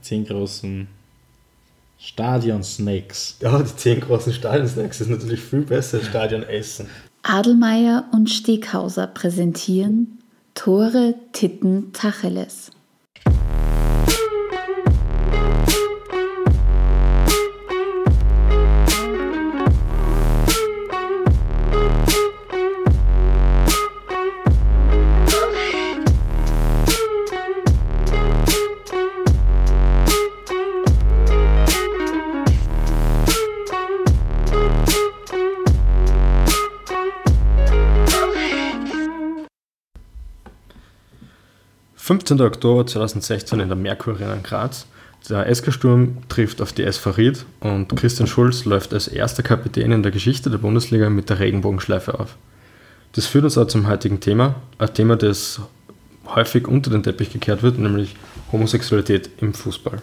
Die zehn großen Stadion-Snacks. Ja, die zehn großen Stadion-Snacks ist natürlich viel besser als Stadion-Essen. Adelmeier und Steghauser präsentieren Tore Titten Tacheles. 15. Oktober 2016 in der Merkur Arena in Graz. Der SK Sturm trifft auf die SV Ried und Christian Schulz läuft als erster Kapitän in der Geschichte der Bundesliga mit der Regenbogenschleife auf. Das führt uns auch zum heutigen Thema, ein Thema, das häufig unter den Teppich gekehrt wird, nämlich Homosexualität im Fußball.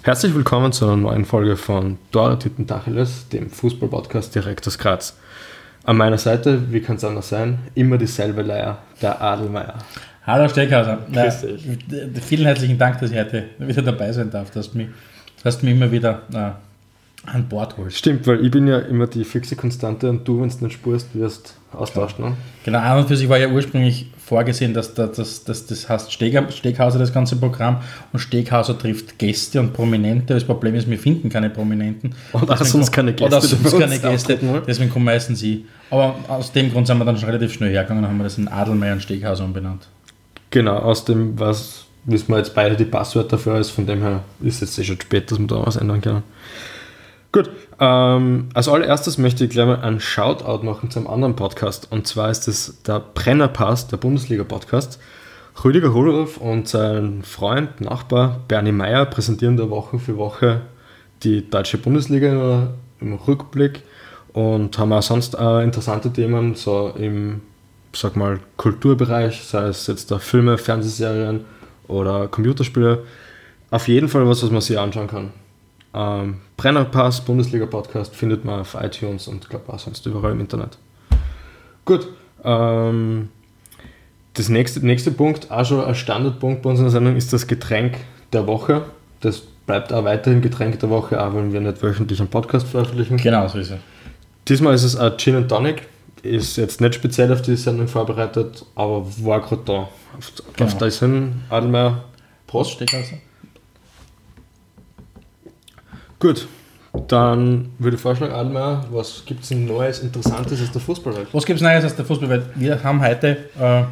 Herzlich willkommen zu einer neuen Folge von Dora Titten Tacheles, dem Fußball-Podcast direkt aus Graz. An meiner Seite, wie kann es anders sein, immer dieselbe Leier, der Adelmeier. Hallo Steckhauser. Ja, vielen herzlichen Dank, dass ich heute wieder dabei sein darf, dass du mich, dass du mich immer wieder äh, an Bord holst. Stimmt, weil ich bin ja immer die fixe Konstante und du, wenn du nicht spurst, wirst austauscht. Ne? Genau, an und für sich war ja ursprünglich vorgesehen, dass, dass, dass, dass das heißt Steghauser das ganze Programm und Steghauser trifft Gäste und Prominente. Das Problem ist, wir finden keine Prominenten. Oder sonst keine Gäste. Oder sonst keine Gäste, deswegen kommen meistens sie. Aber aus dem Grund sind wir dann schon relativ schnell hergegangen und haben wir das in Adelmeier und Steghauser umbenannt. Genau, aus dem was wissen wir jetzt beide die Passwörter für alles, von dem her ist es eh schon spät, dass wir da was ändern können. Gut, ähm, als allererstes möchte ich gleich mal einen Shoutout machen zum anderen Podcast und zwar ist es der Brennerpass, der Bundesliga-Podcast. Rüdiger Hohlhoff und sein Freund, Nachbar Bernie Meyer präsentieren da Woche für Woche die deutsche Bundesliga im Rückblick und haben auch sonst auch interessante Themen, so im sag mal, Kulturbereich, sei es jetzt da Filme, Fernsehserien oder Computerspiele, auf jeden Fall was, was man sich anschauen kann. Ähm, Brennerpass, Bundesliga-Podcast findet man auf iTunes und glaube auch sonst überall im Internet. Gut, ähm, das nächste, nächste Punkt, auch schon ein Standardpunkt bei unserer Sendung, ist das Getränk der Woche. Das bleibt auch weiterhin Getränk der Woche, auch wenn wir nicht wöchentlich einen Podcast veröffentlichen. Genau, so ist es. Diesmal ist es ein Gin and Tonic ist jetzt nicht speziell auf die Sendung vorbereitet, aber war gerade da. Auf, genau. auf das hin, Adelmeier, Prost. Steckhauser. Gut, dann würde ich vorschlagen, Adelmeier, was gibt es Neues, Interessantes aus der Fußballwelt? Was gibt es Neues aus der Fußballwelt? Wir haben heute äh,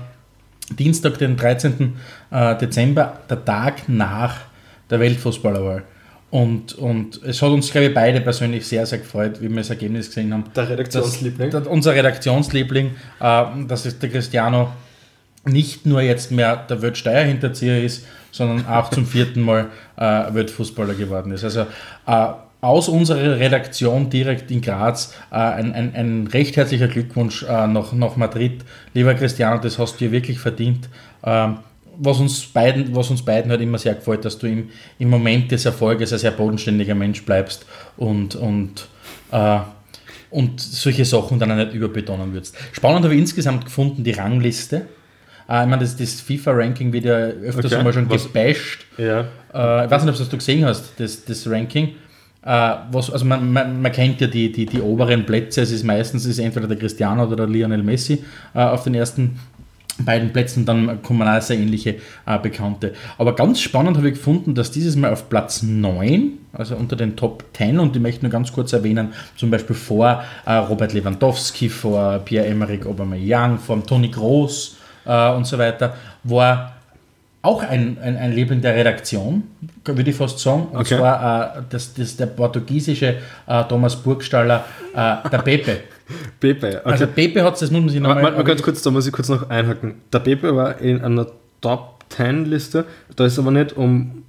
Dienstag, den 13. Äh, Dezember, der Tag nach der Weltfußballerwahl. Und, und es hat uns, glaube ich, beide persönlich sehr, sehr gefreut, wie wir das Ergebnis gesehen haben. Der Redaktionsliebling. Dass, unser Redaktionsliebling, äh, dass es der Cristiano nicht nur jetzt mehr der Weltsteuerhinterzieher ist, sondern auch zum vierten Mal äh, Weltfußballer geworden ist. Also äh, aus unserer Redaktion direkt in Graz äh, ein, ein, ein, recht herzlicher Glückwunsch äh, nach, nach Madrid. Lieber Cristiano, das hast du dir wirklich verdient. Ähm, was uns beiden, was uns beiden halt immer sehr gefällt, dass du im, im Moment des Erfolges ein sehr bodenständiger Mensch bleibst und, und, äh, und solche Sachen dann auch nicht überbetonen würdest. Spannend habe ich insgesamt gefunden, die Rangliste. Äh, ich meine, das, das FIFA-Ranking wird ja öfters okay. mal schon was, gebasht. Ja. Äh, ich weiß nicht, ob du das gesehen hast, das, das Ranking. Äh, was, also man, man, man, kennt ja die, die, die oberen Plätze, es ist meistens ist entweder der Cristiano oder der Lionel Messi äh, auf den ersten beiden Plätzen dann kommen auch sehr ähnliche äh, Bekannte. Aber ganz spannend habe ich gefunden, dass dieses Mal auf Platz 9, also unter den Top 10, und ich möchte nur ganz kurz erwähnen, zum Beispiel vor äh, Robert Lewandowski, vor Pierre-Emerick Aubameyang, vor Toni Groß äh, und so weiter, war auch ein, ein, ein Liebling der Redaktion, würde ich fast sagen. Und okay. zwar äh, das, das der portugiesische äh, Thomas Burgstaller, äh, der Pepe. Pepe, okay. Also Pepe hat es, das muss man sich noch mal... ganz kurz, da muss ich kurz noch einhaken. Der Pepe war in einer Top 10 Liste, da ist aber nicht um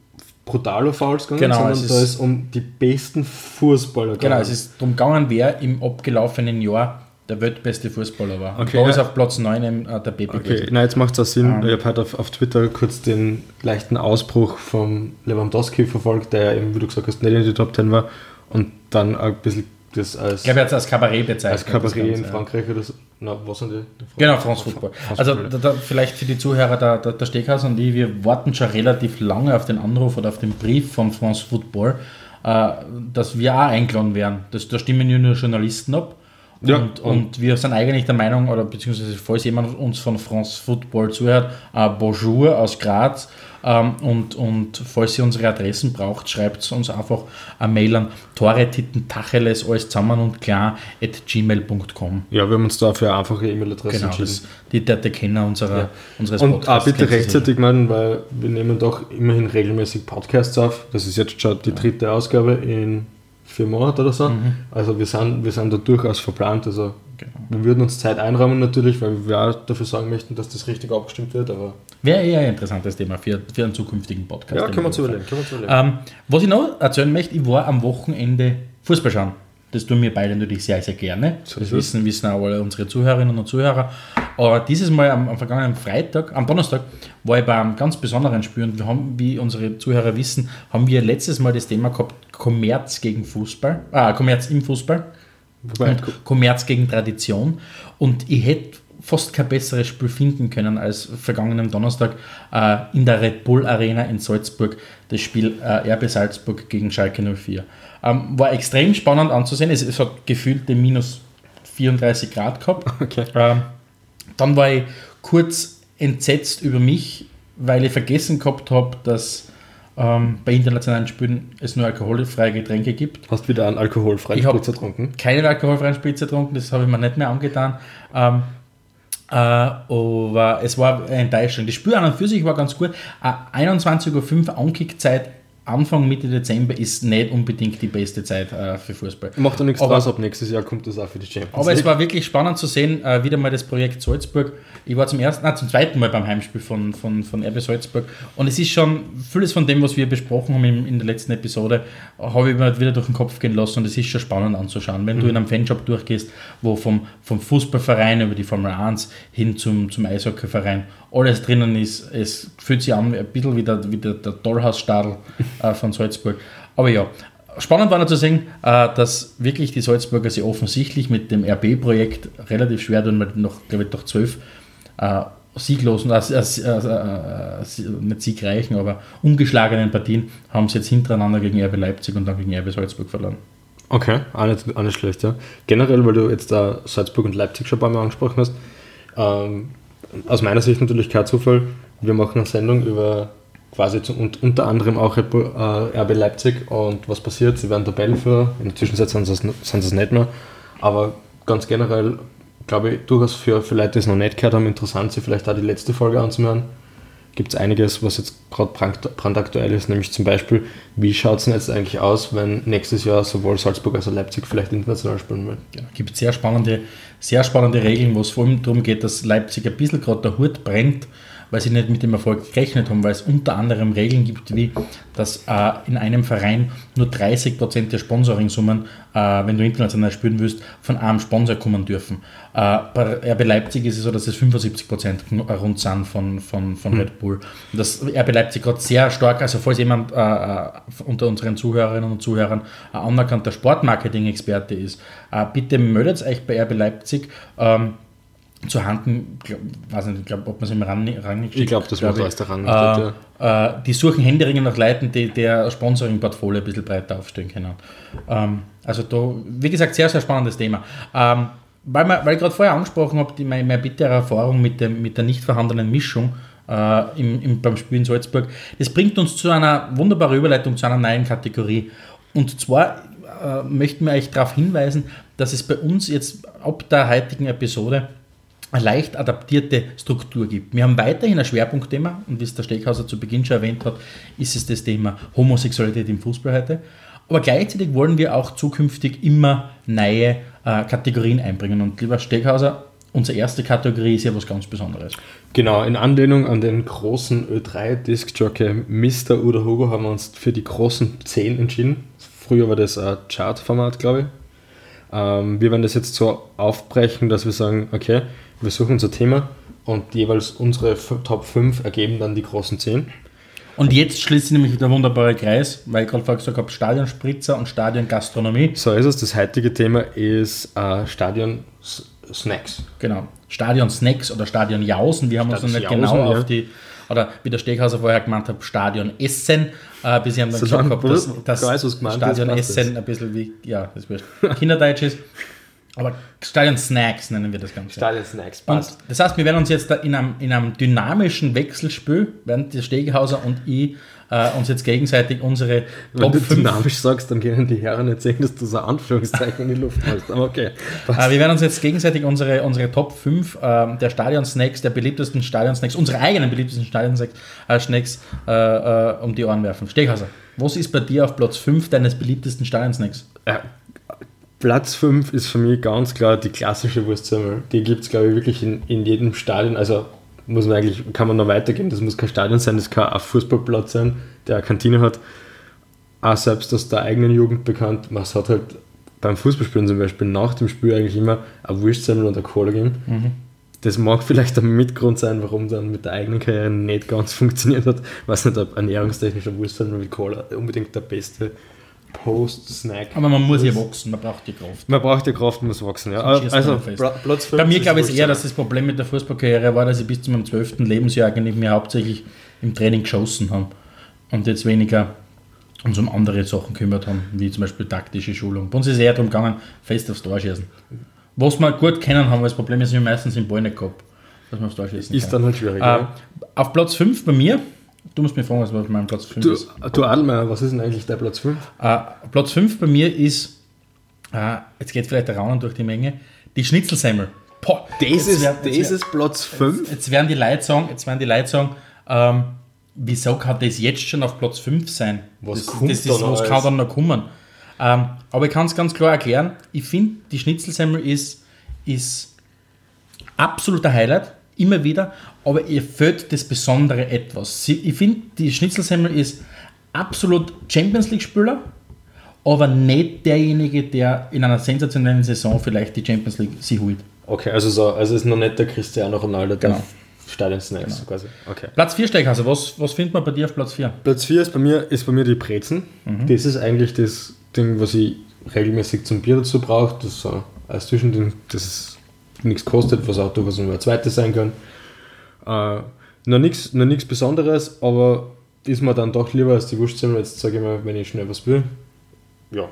brutale Fouls gegangen, genau, sondern ist da ist um die besten Fußballer gegangen. Genau, es ist darum gegangen, wer im abgelaufenen Jahr der weltbeste Fußballer war. Okay, und da ist auf Platz 9 äh, der Pepe Okay, gewesen. na jetzt macht es auch Sinn. Um, ähm. ich habe heute auf, auf Twitter kurz den leichten Ausbruch von Lewandowski verfolgt, der eben, wie du gesagt hast, nicht in die Top 10 war und dann ein bisschen das als, Ich glaube, er hat es als Kabarett bezeichnet. als Kabarett in ja. Frankreich oder so. Na, was sind die? Genau, France Football. France Also da, da, vielleicht für die Zuhörer, der, der, der Steckhaus und ich, wir warten schon relativ lange auf den Anruf oder auf den Brief von France Football, äh, dass wir auch eingeladen werden. Das, da stimmen ja nur Journalisten ab. Und, Ja, und, und- wir sind eigentlich der Meinung, oder beziehungsweise falls jemand uns von France Football zuhört, äh, Bonjour aus Graz. Ähm, und, und falls ihr unsere Adressen braucht, schreibt uns einfach eine Mail an tore titten tacheles alles zusammen und klar at gmail.com. Ja, wir haben uns da für eine einfache E-Mail-Adresse Genau, entschieden. das, die der, Kenner unserer, Ja. unseres Und Podcasts bitte kennt sie rechtzeitig melden, weil wir nehmen doch immerhin regelmäßig Podcasts auf. Das ist jetzt schon die dritte Ausgabe in vier Monaten oder so. Also wir sind, wir sind da durchaus verplant. Also Genau. wir würden uns Zeit einräumen natürlich, weil wir auch dafür sagen möchten, dass das richtig abgestimmt wird. Aber Wäre eher ein interessantes Thema für, für einen zukünftigen Podcast. ja, können wir überlegen. Können wir überlegen. Ähm, was ich noch erzählen möchte, ich war am Wochenende Fußball schauen. Das tun wir beide natürlich sehr, sehr gerne. So das wissen, wissen auch alle unsere Zuhörerinnen und Zuhörer. Aber dieses Mal am, am vergangenen Freitag, am Donnerstag, war ich bei einem ganz besonderen Spiel. Und wir haben, wie unsere Zuhörer wissen, haben wir letztes Mal das Thema gehabt, Kommerz gegen Fußball, ah, Kommerz im Fußball. Kommerz gegen Tradition. Und ich hätte fast kein besseres Spiel finden können als vergangenen Donnerstag äh, in der Red Bull Arena in Salzburg, das Spiel äh, RB Salzburg gegen Schalke 04. Ähm, war extrem spannend anzusehen. Es, es hat gefühlte minus 34 Grad gehabt. Okay. Ähm, dann war ich kurz entsetzt über mich, weil ich vergessen gehabt habe, dass ähm, bei internationalen Spielen es nur alkoholfreie Getränke gibt hast wieder einen alkoholfreien Ich Spritzer getrunken? keine alkoholfreien Spritze getrunken, das habe ich mir nicht mehr angetan. Ähm, äh, aber es war eine Enttäuschung. Das Spiel an und für sich war ganz gut. Äh, 21.05 Uhr Ankickzeit, Anfang Mitte Dezember ist nicht unbedingt die beste Zeit äh, für Fußball. Macht doch nichts Aber- draus, ab nächstes Jahr kommt das auch für die Champions Aber es League. war wirklich spannend zu sehen, äh, wieder mal das Projekt Salzburg. Ich war zum ersten, nein, zum zweiten Mal beim Heimspiel von, von, von RB Salzburg und es ist schon vieles von dem, was wir besprochen haben in, in der letzten Episode, habe ich mir wieder durch den Kopf gehen lassen und es ist schon spannend anzuschauen. Wenn du in einem Fanshop durchgehst, wo vom, vom Fußballverein über die Formel 1 hin zum, zum Eishockeyverein alles drinnen ist, es fühlt sich an ein bisschen wie der, wie der, der Tollhausstadel äh, von Salzburg. Aber ja, Spannend war noch zu sehen, äh, dass wirklich die Salzburger sich offensichtlich mit dem RB-Projekt relativ schwer tun, weil noch, glaube ich, doch zwölf äh, sieglosen, äh, äh, äh, nicht siegreichen, aber ungeschlagenen Partien haben sie jetzt hintereinander gegen RB Leipzig und dann gegen RB Salzburg verloren. Okay, auch nicht schlecht, ja. Generell, weil du jetzt da Salzburg und Leipzig schon ein paar Mal angesprochen hast, ähm, aus meiner Sicht natürlich kein Zufall. Wir machen eine Sendung über quasi zu, und unter anderem auch Bull, äh, RB Leipzig und was passiert? Sie werden Tabellenführer, in der Zwischenzeit sind sie es sind sie es nicht mehr, aber ganz generell glaube ich durchaus für, für Leute, die es noch nicht gehört haben, interessant, sich vielleicht auch die letzte Folge anzuhören. Gibt es einiges, was jetzt gerade brand- brandaktuell ist, nämlich zum Beispiel, wie schaut es denn jetzt eigentlich aus, wenn nächstes Jahr sowohl Salzburg als auch Leipzig vielleicht international spielen wollen? Genau. gibt sehr spannende, sehr spannende Regeln, wo es vor allem darum geht, dass Leipzig ein bisschen gerade der Hut brennt, weil sie nicht mit dem Erfolg gerechnet haben, weil es unter anderem Regeln gibt, wie dass äh, in einem Verein nur 30% der Sponsoring-Summen, äh, wenn du international spielen willst, von einem Sponsor kommen dürfen. Äh, bei RB Leipzig ist es so, dass es 75% kn- rund sind von, von, von Red Bull. Das RB Leipzig gerade sehr stark, also falls jemand äh, äh, unter unseren Zuhörerinnen und Zuhörern ein anerkannter Sportmarketing-Experte ist, äh, bitte meldet euch bei RB Leipzig. Ähm, zu Handen, glaub, weiß nicht, ich glaube, ob man es im Rang, Rang nicht Ich glaube, das macht ich. alles der Rang. Äh, äh, die suchen händeringend nach Leuten, die der Sponsoring-Portfolio ein bisschen breiter aufstellen können. Ähm, also da, wie gesagt, sehr, sehr spannendes Thema. Ähm, weil, man, weil ich gerade vorher angesprochen habe, die, meine, meine bittere Erfahrung mit, dem, mit der nicht vorhandenen Mischung äh, im, im, beim Spiel in Salzburg, das bringt uns zu einer wunderbaren Überleitung zu einer neuen Kategorie. Und zwar äh, möchten wir euch darauf hinweisen, dass es bei uns jetzt ab der heutigen Episode leicht adaptierte Struktur gibt. Wir haben weiterhin ein Schwerpunktthema und wie es der Steghauser zu Beginn schon erwähnt hat, ist es das Thema Homosexualität im Fußball heute. Aber gleichzeitig wollen wir auch zukünftig immer neue äh, Kategorien einbringen. Und lieber Steghauser, unsere erste Kategorie ist ja was ganz Besonderes. Genau, in Anlehnung an den großen Ö3-Disc-Jockey Mr. Udo Hugo haben wir uns für die großen 10 entschieden. Früher war das ein Chart-Format, glaube ich. Ähm, wir werden das jetzt so aufbrechen, dass wir sagen, okay, wir suchen unser Thema und jeweils unsere Top 5 ergeben dann die großen 10. Und jetzt schließt sich nämlich der wunderbare Kreis, weil ich gerade vorher gesagt habe, Stadionspritzer und Stadiongastronomie. So ist es. Das heutige Thema ist äh, Stadion S- Snacks. Genau. Stadion Snacks oder Stadion Jausen. Wir haben uns noch nicht Stadion genau Jausen, ja. auf die, oder wie der Steghauser vorher gemeint hat, Stadion Essen. Äh, bis ich haben dann gesagt du dass, dass weißt, was gemeint ist, Stadion passt Essen ein bisschen wie, ja, das wird Kinderdeutsch ist. Aber Stadion Snacks nennen wir das Ganze. Stadion Snacks, Und das heißt, wir werden uns jetzt da in einem, in einem dynamischen Wechselspiel, während der Steghauser und ich äh, uns jetzt gegenseitig unsere Wenn Top du 5 dynamisch sagst, dann können die Herren nicht sehen, dass du so Anführungszeichen in die Luft machst. Aber okay. Äh, wir werden uns jetzt gegenseitig unsere, unsere Top 5 ähm, der Stadion-Snacks, der beliebtesten Stadion-Snacks, unsere eigenen beliebtesten Stadion-Snacks äh, Snacks, äh, äh, um die Ohren werfen. Steghauser, was ist bei dir auf Platz 5 deines beliebtesten Stadion-Snacks? Platz 5 ist für mich ganz klar die klassische Wurstsemmel. Die gibt es, glaube ich, wirklich in, in jedem Stadion. Also muss man eigentlich, kann man noch weitergehen. Das muss kein Stadion sein, das kann ein Fußballplatz sein, der eine Kantine hat. Auch selbst aus der eigenen Jugend bekannt. Man hat halt beim Fußballspielen zum Beispiel nach dem Spiel eigentlich immer eine Wurstsemmel und eine Cola gegeben. Das mag vielleicht ein Mitgrund sein, warum dann mit der eigenen Karriere nicht ganz funktioniert hat. weiß nicht, ob ernährungstechnischer Wurstsemmel mit Cola unbedingt der beste Post-Snack Aber man muss ja wachsen, man braucht die Kraft. man braucht die Kraft, muss wachsen. Ja. Sonst man Also Platz 5 Bei mir glaube ich eher, dass das Problem mit der Fußballkarriere war, dass ich bis zu meinem 12. Lebensjahr eigentlich mir hauptsächlich im Training geschossen habe und jetzt weniger uns um andere Sachen gekümmert haben, wie zum Beispiel taktische Schulung. Bei uns ist es eher darum gegangen, fest aufs Tor schießen. Was wir gut kennen haben, weil das Problem ist, wir meistens den Ball nicht gehabt, dass man aufs Tor schießen ist kann. dann halt schwierig. Äh, ja. auf Platz 5 bei mir, du musst mir fragen, was auf meinem Platz 5 du, ist. du Adelmeier, was ist denn eigentlich der Platz 5? Äh, Platz 5 bei mir ist, äh, jetzt geht vielleicht der Raunen durch die Menge, die Schnitzelsemmel. Boah, Das jetzt ist, wär- das jetzt wär- ist Platz 5? Jetzt werden die Leute sagen, jetzt werden die Leute sagen, ähm, wieso kann das jetzt schon auf Platz 5 sein? Was das, kommt das da ist, was kann dann noch kommen? Ähm, aber ich kann es ganz klar erklären. Ich finde, die Schnitzelsemmel ist, ist absoluter Highlight, immer wieder, aber ihr fehlt das besondere etwas. Sie, ich finde, die Schnitzelsemmel ist absolut Champions League-Spieler, aber nicht derjenige, der in einer sensationellen Saison vielleicht die Champions League sie holt. Okay, also so, also ist noch nicht der Cristiano Ronaldo, der Genau. Stadion Snacks quasi. Okay. Platz 4 Steckhase, was, was findet man bei dir auf Platz 4? Platz 4 ist bei mir, ist bei mir die Brezen. Das ist eigentlich das Ding, was ich regelmäßig zum Bier dazu brauche. Das ist so als Zwischending, das ist nichts kostet, was auch durchaus nur ein zweites sein kann. Äh, noch nichts noch Besonderes, aber ist mir dann doch lieber als die Wurstsemmel. Jetzt sage ich mal, wenn ich schnell was will. Ja.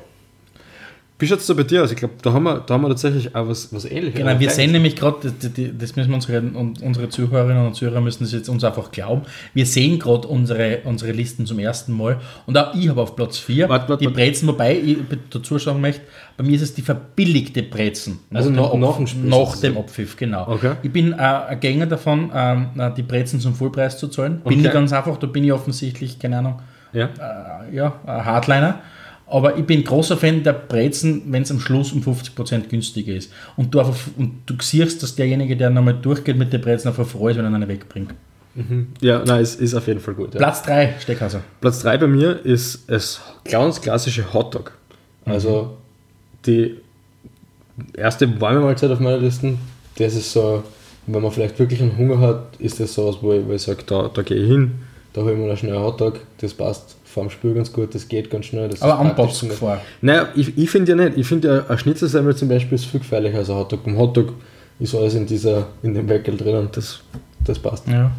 Wie schaut es da bei dir aus? Ich glaube, da, haben wir- da haben wir tatsächlich auch was, was ähnliches. Genau, wir sehen nämlich gerade, das, müssen wir unsere, und unsere Zuhörerinnen und Zuhörer müssen das jetzt uns einfach glauben. Wir sehen gerade unsere, unsere Listen zum ersten Mal und auch ich habe auf Platz 4 Warte, warte, die warte. Brezen, wobei ich dazu sagen möchte, bei mir ist es die verbilligte Brezen. Also nach- Ab- nach dem Spiel Nach dem Abpfiff, genau. Okay. Ich bin äh, ein Gänger davon, ähm, die Brezen zum Vollpreis zu zahlen. Bin Okay. ich ganz einfach, da bin ich offensichtlich, keine Ahnung, Ja? äh, ja, Hardliner. Aber ich bin großer Fan der Brezen, wenn es am Schluss um 50% günstiger ist. Und du, einfach, und du siehst, dass derjenige, der nochmal durchgeht mit der Brezen, einfach freut, wenn er eine wegbringt. Ja, nein, es ist auf jeden Fall gut. Ja. Platz 3, Steckhauser. Platz 3 bei mir ist das ganz klassische Hotdog. Also die erste warme Mahlzeit auf meiner Liste, das ist so, wenn man vielleicht wirklich einen Hunger hat, ist das sowas, wo ich, wo ich sage, da, da gehe ich hin, da hole ich mir schnell einen Hotdog, das passt vorm Spiel ganz gut, das geht ganz schnell. Das Aber ist praktisch Anbox zum- gefahren. Naja, ich, ich finde ja nicht. Ich finde ja, ein Schnitzelsemmel zum Beispiel ist viel gefährlicher als ein Hotdog. Beim Hotdog ist alles in, dieser, in dem Weckel drin und das, das passt. Ja.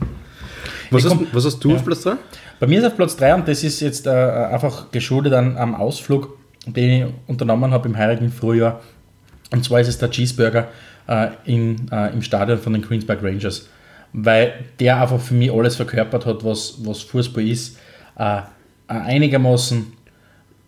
Was, hast, komm- was hast du Ja. auf Platz 3? Bei mir ist auf Platz 3 und das ist jetzt äh, einfach geschuldet an, am Ausflug, den ich unternommen habe im heurigen Frühjahr. Und zwar ist es der Cheeseburger äh, in, äh, im Stadion von den Queensberg Rangers. Weil der einfach für mich alles verkörpert hat, was, was Fußball ist. Äh, ein einigermaßen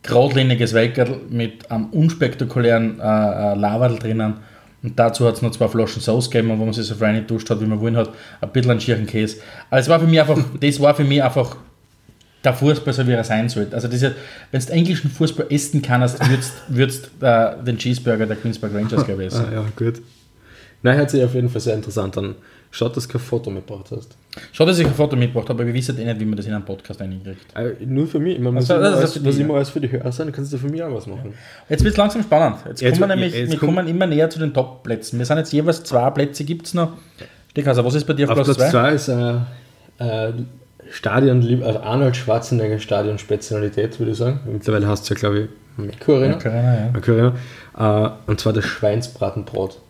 geradliniges Welkerl mit einem unspektakulären äh, äh, Laberl drinnen. Und dazu hat es noch zwei Flaschen Sauce gegeben, wo man sich so frei nicht duscht hat, wie man wollen hat. Ein bisschen einen schieren Käse. Also es war für mich einfach, das war für mich einfach der Fußball, so wie er sein sollte. Also wenn du englischen Fußball essen kannst, würdest würdest äh, den Cheeseburger der Queensberg Rangers glaube ich essen. Ah, ja, gut. Nein, hört sich auf jeden Fall sehr interessant an. Schaut, dass du kein Foto mitgebracht hast. Schade, dass ich ein Foto mitgebracht habe, aber wir wissen eh nicht, wie man das in einen Podcast reinkriegt. Äh, nur für mich. Ich meine, was, Also, immer alles, dich, immer alles für die Hörer sein, kannst du für mich auch was machen. Jetzt wird es langsam spannend. Jetzt, Jetzt- kommen wir nämlich, jetzt wir kommen immer näher zu den Top-Plätzen. Wir sind jetzt jeweils zwei Plätze, gibt es noch. Steckhauser, was ist bei dir auf, Auf Platz Platz 2? 2 ist äh, äh, Stadion, also Arnold Schwarzenegger Stadion Spezialität, würde ich sagen. Mittlerweile hast du ja, glaube ich, Arena, ja. Äh, und zwar das Schweinsbratenbrot.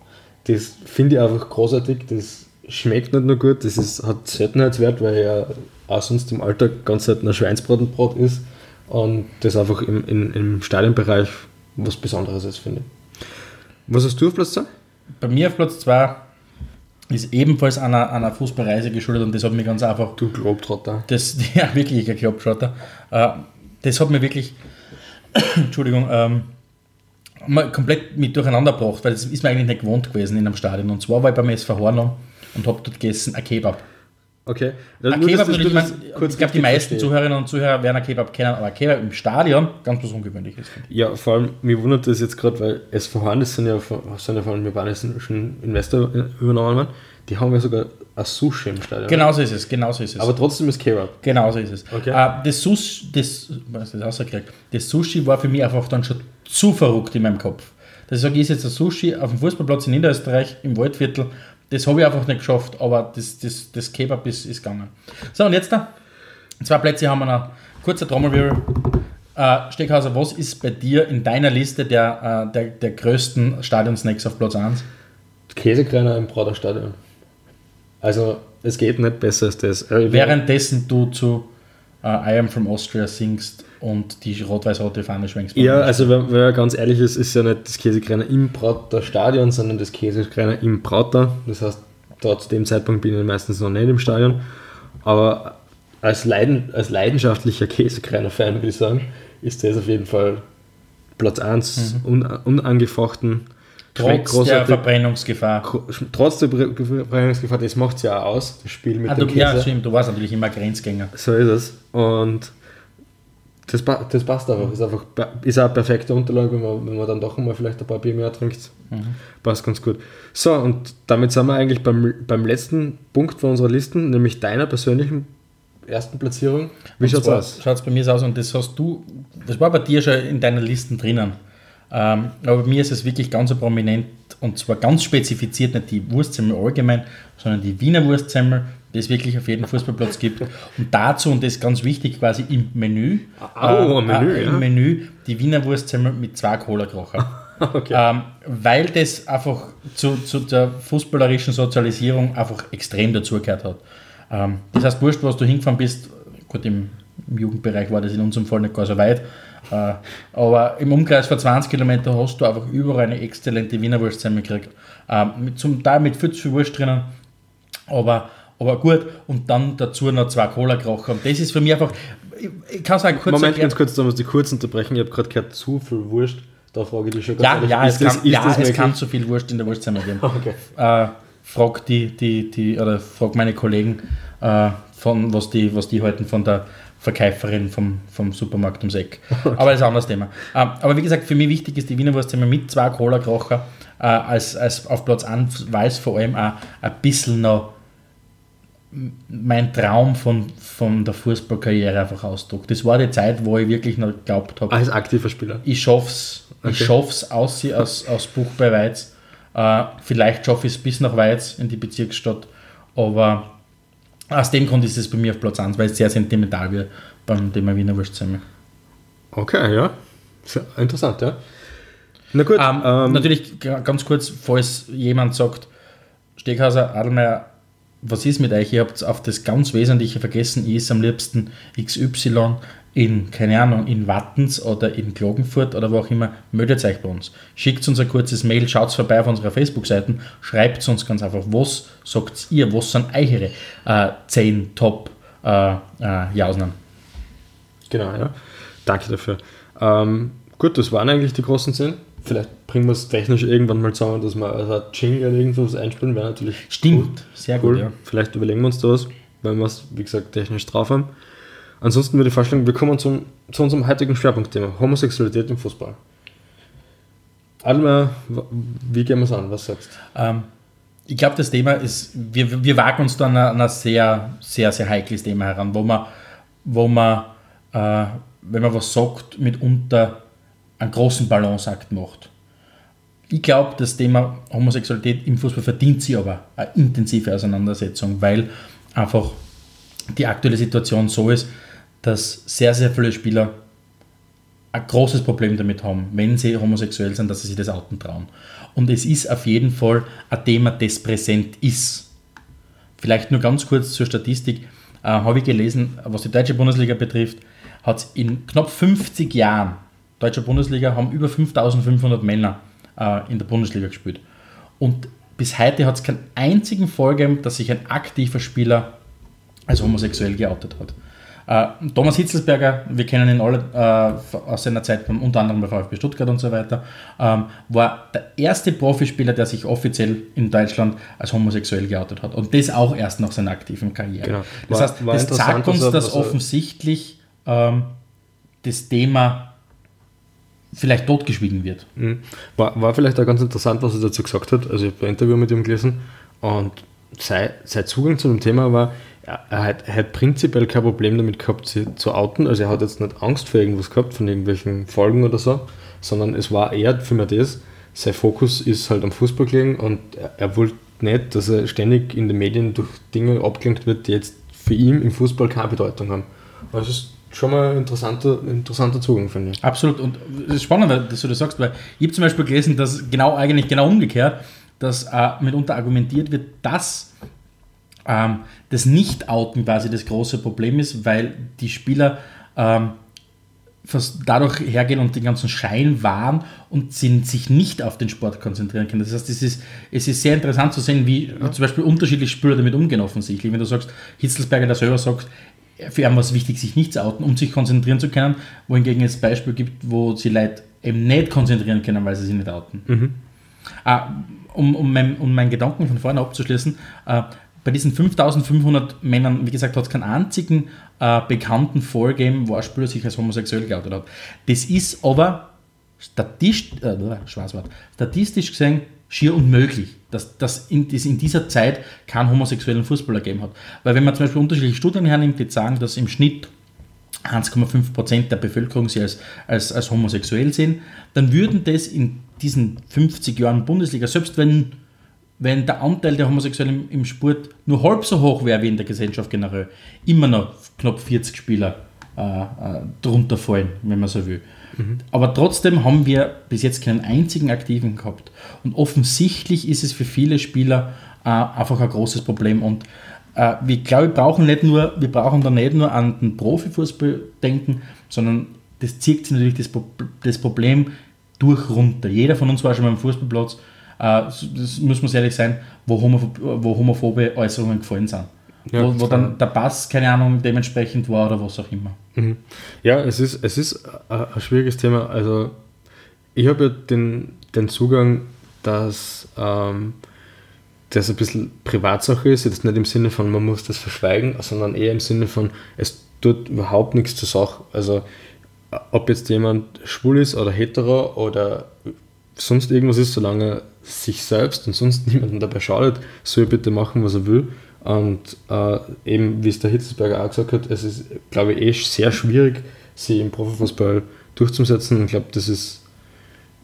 Das finde ich einfach großartig. Das schmeckt nicht nur gut, das ist, hat Seltenheitswert, weil ja auch sonst im Alltag ganz selten ein Schweinsbratenbrot ist. Und das einfach im, im, im Stadionbereich was Besonderes ist, finde ich. Was hast du auf Platz 2? Bei mir auf Platz 2 ist ebenfalls einer, einer Fußballreise geschuldet und das hat mir ganz einfach. Du Globetrotter. Das, ja, wirklich ein Globetrotter. Äh, das hat mir wirklich, Entschuldigung, ähm, mal komplett mit durcheinander gebracht, weil das ist mir eigentlich nicht gewohnt gewesen in einem Stadion. Und zwar war ich beim SV Hornung und habe dort gegessen ein Kebab. Okay. Das, ein Kebab, das, das, das, ich glaube, die meisten verstehe. Zuhörerinnen und Zuhörer werden ein Kebab kennen, aber ein Kebab im Stadion ganz was Ungewöhnliches. Ja, vor allem, mir wundert das jetzt gerade, weil SV Horn, das sind ja, sind ja vor allem japanischen Investor übernommen worden, die haben ja sogar ein Sushi im Stadion. Genau so ist es, genau so ist es. Aber trotzdem ist Kebab. Genau so ist es. Okay. Uh, das, Sushi, das, was das, das Sushi war für mich einfach dann schon zu verrückt in meinem Kopf. Das sage ich, ist jetzt ein Sushi auf dem Fußballplatz in Niederösterreich im Waldviertel das habe ich einfach nicht geschafft, aber das, das, das Kebab ist, ist gegangen. So, und jetzt da. Zwei Plätze haben wir noch. Kurzer Trommelwirbel. Äh, Steckhauser, was ist bei dir in deiner Liste der, äh, der, der größten Stadionsnacks auf Platz 1? Käsekreiner im Prater Stadion. Also, es geht nicht besser als das. Äh, Währenddessen du zu uh, I Am From Austria singst und die rot-weiß-rote Fahne schwenkst. Ja, also wenn, wenn man ganz ehrlich ist, ist ja nicht das Käsekreiner im Brauter Stadion, sondern das Käsekreiner im Brauter. Das heißt, dort zu dem Zeitpunkt bin ich meistens noch nicht im Stadion. Aber als, Leiden, als leidenschaftlicher Käsekreiner-Fan würde ich sagen, ist das auf jeden Fall Platz 1 mhm. un, unangefochten. Trotz der Verbrennungsgefahr. Trotz der Verbrennungsgefahr, das macht es ja auch aus, das Spiel mit ah, dem du, Käse. Ja, stimmt, du warst natürlich immer Grenzgänger. So ist es. Und das, das passt einfach. Ist, einfach. ist auch eine perfekte Unterlage, wenn man, wenn man dann doch mal vielleicht ein paar Bier mehr trinkt. Mhm. Passt ganz gut. So, und damit sind wir eigentlich beim, beim letzten Punkt von unserer Listen, nämlich deiner persönlichen ersten Platzierung. Wie schaut es aus? Schaut es bei mir aus und das hast du, das war bei dir schon in deinen Listen drinnen. Ähm, aber bei mir ist es wirklich ganz prominent und zwar ganz spezifiziert, nicht die Wurstsemmel allgemein, sondern die Wiener Wurstsemmel, die es wirklich auf jedem Fußballplatz gibt. Und dazu, und das ist ganz wichtig, quasi im Menü, oh, äh, Menü, äh, im Menü die Wiener Wurstsemmel mit zwei Cola-Krocher. okay. ähm, weil das einfach zu, zu der fußballerischen Sozialisierung einfach extrem dazugehört hat. Ähm, das heißt, wurscht, was du hingefahren bist, gut, im, im Jugendbereich war das in unserem Fall nicht gar so weit, äh, aber im Umkreis von 20 Kilometern hast du einfach überall eine exzellente Wiener Wurstsemmel gekriegt. Ähm, mit, zum Teil mit viel zu viel Wurst drinnen, aber aber gut, und dann dazu noch zwei Cola-Kracher. Und das ist für mich einfach. Ich, kann sagen, kurz. Moment, ganz kurz, da muss ich kurz unterbrechen. Ich habe gerade gehört, zu viel Wurst. Da frage ich dich schon ganz Ja, ehrlich, ja, es, das, kann, ja es kann zu viel Wurst in der Wurstsemmel geben. Okay. Äh, frag die, die, die, oder frag meine Kollegen, äh, von, was, die, was die halten von der Verkäuferin vom, vom Supermarkt ums Eck. Okay. Aber das ist ein anderes Thema. Ähm, aber wie gesagt, für mich wichtig ist die Wiener Wurstsemmel mit zwei Cola-Kracher. Äh, als, als auf Platz 1, weil es vor allem auch ein bisschen noch mein Traum von, von der Fußballkarriere einfach ausdruckt. Das war die Zeit, wo ich wirklich noch geglaubt habe. Als aktiver Spieler. Ich schaff's. Okay. Ich schaff's aus, aus, aus Buch bei Weiz. Äh, vielleicht schaffe ich es bis nach Weiz in die Bezirksstadt. Aber aus dem Grund ist es bei mir auf Platz 1, weil es sehr sentimental wird beim Thema Wiener Wurstsemmel. Okay, ja. Sehr interessant, ja. Na gut. Ähm, ähm, natürlich ganz kurz, falls jemand sagt, Steghauser, Adelmeier, was ist mit euch? Ihr habt auf das ganz Wesentliche vergessen. Ich ist am liebsten XY in, keine Ahnung, in Wattens oder in Klagenfurt oder wo auch immer. Meldet euch bei uns. Schickt uns ein kurzes Mail, schaut vorbei auf unserer Facebook-Seiten, schreibt uns ganz einfach, was sagt ihr, was sind eure äh, 10 Top äh, äh? Genau, ja. Danke dafür. Ähm, gut, das waren eigentlich die großen 10 vielleicht bringen wir es technisch irgendwann mal zusammen, dass wir also Jingle oder irgendwas einspielen, wäre natürlich Stimmt, cool. sehr cool. Ja. Vielleicht überlegen wir uns das, wenn wir es, wie gesagt, technisch drauf haben. Ansonsten würde ich vorschlagen, wir kommen zum, zu unserem heutigen Schwerpunktthema, Homosexualität im Fußball. Alma, wie gehen wir es an? Was sagst du? Ähm, ich glaube, das Thema ist, wir, wir wagen uns da an ein sehr, sehr, sehr heikles Thema heran, wo man, wo man äh, wenn man was sagt, mitunter einen großen Balanceakt macht. Ich glaube, das Thema Homosexualität im Fußball verdient sich aber eine intensive Auseinandersetzung, weil einfach die aktuelle Situation so ist, dass sehr, sehr viele Spieler ein großes Problem damit haben, wenn sie homosexuell sind, dass sie sich das outen trauen. Und es ist auf jeden Fall ein Thema, das präsent ist. Vielleicht nur ganz kurz zur Statistik. Äh, habe ich gelesen, was die deutsche Bundesliga betrifft, hat es in knapp 50 Jahren deutscher Bundesliga haben über 5500 Männer äh, in der Bundesliga gespielt. Und bis heute hat es keinen einzigen Fall gegeben, dass sich ein aktiver Spieler als homosexuell geoutet hat. Äh, Thomas Hitzelsberger, wir kennen ihn alle äh, aus seiner Zeit, unter anderem bei VfB Stuttgart und so weiter, ähm, war der erste Profispieler, der sich offiziell in Deutschland als homosexuell geoutet hat. Und das auch erst nach seiner aktiven Karriere. Genau. War, das heißt, das zeigt uns, dass offensichtlich ähm, das Thema vielleicht totgeschwiegen wird. Mhm. War, war vielleicht auch ganz interessant, was er dazu gesagt hat. Also ich habe ein Interview mit ihm gelesen und sein, sein Zugang zu dem Thema war, er hat, er hat prinzipiell kein Problem damit gehabt, sie zu outen. Also er hat jetzt nicht Angst vor irgendwas gehabt, von irgendwelchen Folgen oder so, sondern es war eher für mich das, sein Fokus ist halt am Fußball gelegen und er, er wollte nicht, dass er ständig in den Medien durch Dinge abgelenkt wird, die jetzt für ihn im Fußball keine Bedeutung haben. Also es schon mal ein interessanter, interessanter Zugang, finde ich. Absolut. Und es ist spannend, dass du das sagst, weil ich habe zum Beispiel gelesen, dass genau eigentlich genau umgekehrt, dass äh, mitunter argumentiert wird, dass ähm, das Nicht-Outen quasi das große Problem ist, weil die Spieler ähm, dadurch hergehen und den ganzen Schein wahren und sind, sich nicht auf den Sport konzentrieren können. Das heißt, es ist, es ist sehr interessant zu sehen, wie ja. zum Beispiel unterschiedliche Spieler damit umgehen offensichtlich. Wenn du sagst, Hitzelsberger, der selber sagt, für ihn war es wichtig, sich nicht zu outen, um sich konzentrieren zu können, wohingegen es Beispiel gibt, wo sie Leute eben nicht konzentrieren können, weil sie sich nicht outen. Mhm. Uh, um, um, mein, um meinen Gedanken von vorne abzuschließen, uh, bei diesen 5500 Männern, wie gesagt, hat es keinen einzigen uh, bekannten Fall gegeben, wo ein Spieler sich als homosexuell geoutet hat. Das ist aber statistisch, statistisch gesehen schier unmöglich, dass, dass in, das in dieser Zeit keinen homosexuellen Fußballer gegeben hat. Weil wenn man zum Beispiel unterschiedliche Studien hernimmt, die sagen, dass im Schnitt 1,5% der Bevölkerung sie als, als, als homosexuell sehen, dann würden das in diesen 50 Jahren Bundesliga, selbst wenn, wenn der Anteil der Homosexuellen im, im Sport nur halb so hoch wäre wie in der Gesellschaft generell, immer noch knapp 40 Spieler äh, äh, drunter fallen, wenn man so will. Mhm. Aber trotzdem haben wir bis jetzt keinen einzigen aktiven gehabt. Und offensichtlich ist es für viele Spieler äh, einfach ein großes Problem. Und äh, wir glaube, wir brauchen nicht nur, wir brauchen da nicht nur an den Profifußball denken, sondern das zieht sich natürlich das, das Problem durch runter. Jeder von uns war schon mal am Fußballplatz, äh, das muss man ehrlich sein, wo homophobe Äußerungen gefallen sind. Ja, wo, wo dann der Pass, keine Ahnung, dementsprechend war oder was auch immer. Mhm. Ja, es ist, es ist ein schwieriges Thema. Also ich habe ja den, den Zugang, dass ähm, das ein bisschen Privatsache ist, jetzt nicht im Sinne von, man muss das verschweigen, sondern eher im Sinne von, es tut überhaupt nichts zur Sache. Also ob jetzt jemand schwul ist oder hetero oder sonst irgendwas ist, solange er sich selbst und sonst niemanden dabei schadet, soll er bitte machen, was er will. Und äh, eben, wie es der Hitzelsberger auch gesagt hat, es ist, glaube ich, eh sehr schwierig, sie im Profifußball durchzusetzen. Ich glaube, das ist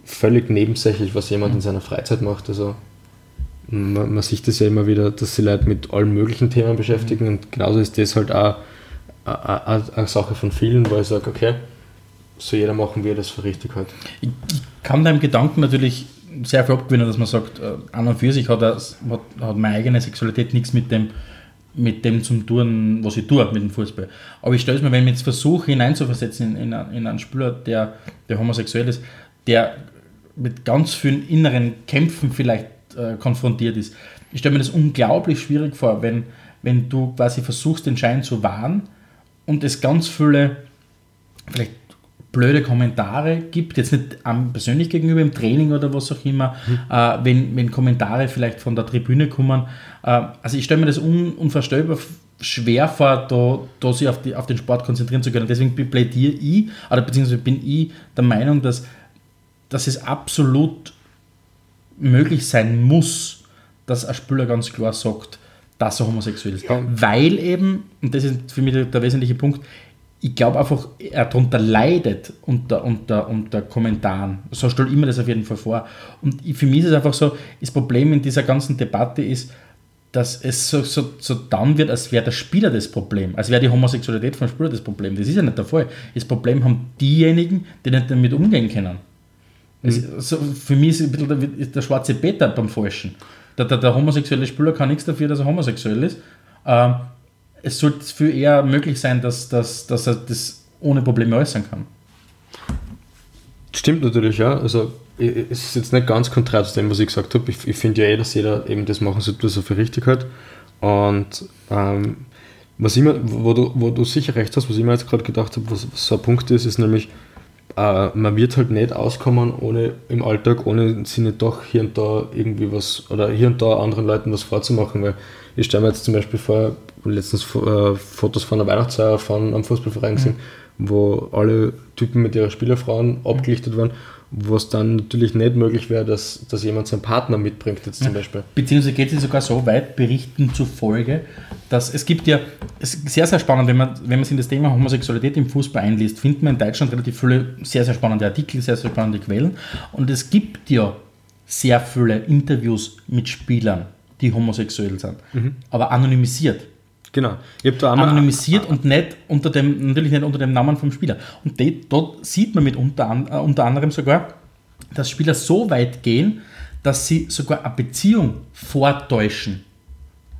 völlig nebensächlich, was jemand in seiner Freizeit macht. Also man, man sieht das ja immer wieder, dass sie Leute mit allen möglichen Themen beschäftigen und genauso ist das halt auch eine Sache von vielen, wo ich sage, okay, so jeder machen, wie er das für richtig hat. Ich, ich kann deinem Gedanken natürlich sehr viel abgewinnen, dass man sagt, äh, an und für sich hat, das, hat, hat meine eigene Sexualität nichts mit dem, mit dem zu tun, was ich tue mit dem Fußball. Aber ich stelle es mir, wenn ich jetzt versuche, hineinzuversetzen in, in, in einen Spieler, der, der homosexuell ist, der mit ganz vielen inneren Kämpfen vielleicht äh, konfrontiert ist. Ich stelle mir das unglaublich schwierig vor, wenn, wenn du quasi versuchst, den Schein zu wahren und es ganz viele vielleicht blöde Kommentare gibt, jetzt nicht am persönlich gegenüber im Training oder was auch immer, mhm. äh, wenn, wenn Kommentare vielleicht von der Tribüne kommen. Äh, also ich stelle mir das un, unvorstellbar schwer vor, da, da sich auf, die, auf den Sport konzentrieren zu können. Deswegen plädiere ich, oder beziehungsweise bin ich der Meinung, dass, dass es absolut möglich sein muss, dass ein Spieler ganz klar sagt, dass er homosexuell ist. Ja. Weil eben, und das ist für mich der, der wesentliche Punkt, ich glaube einfach, er darunter leidet unter, unter, unter Kommentaren. So stelle ich mir das auf jeden Fall vor. Und für mich ist es einfach so, das Problem in dieser ganzen Debatte ist, dass es so, so, so dann wird, als wäre der Spieler das Problem, als wäre die Homosexualität vom Spieler das Problem. Das ist ja nicht der Fall. Das Problem haben diejenigen, die nicht damit umgehen können. Es, so, für mich ist ein bisschen der, der schwarze Peter beim Falschen. Der, der, der homosexuelle Spieler kann nichts dafür, dass er homosexuell ist. Ähm, es sollte viel eher möglich sein, dass, dass, dass er das ohne Probleme äußern kann. Stimmt natürlich, ja. Also es ist jetzt nicht ganz konträr zu dem, was ich gesagt habe. Ich, ich finde ja eh, dass jeder eben das machen sollte, was er für richtig hat. Und ähm, was immer, wo du, wo du sicher recht hast, was ich mir jetzt gerade gedacht habe, was, was so ein Punkt ist, ist nämlich, äh, man wird halt nicht auskommen ohne im Alltag, ohne sich nicht doch hier und da irgendwie was oder hier und da anderen Leuten was vorzumachen, weil ich stelle mir jetzt zum Beispiel vor, letztens äh, Fotos von der Weihnachtsfeier von einem Fußballverein gesehen, mhm. wo alle Typen mit ihrer Spielerfrauen abgelichtet waren was dann natürlich nicht möglich wäre, dass, dass jemand seinen Partner mitbringt, jetzt zum Beispiel. Beziehungsweise geht es sogar so weit, Berichten zufolge, dass es gibt ja, es ist sehr, sehr spannend, wenn man, wenn man sich in das Thema Homosexualität im Fußball einliest, findet man in Deutschland relativ viele sehr, sehr spannende Artikel, sehr, sehr spannende Quellen. Und es gibt ja sehr viele Interviews mit Spielern, die homosexuell sind, mhm. aber anonymisiert. Genau. Ich da anonymisiert und nicht unter dem, natürlich nicht unter dem Namen vom Spieler. Und die, dort sieht man mit unter, äh, unter anderem sogar, dass Spieler so weit gehen, dass sie sogar eine Beziehung vortäuschen.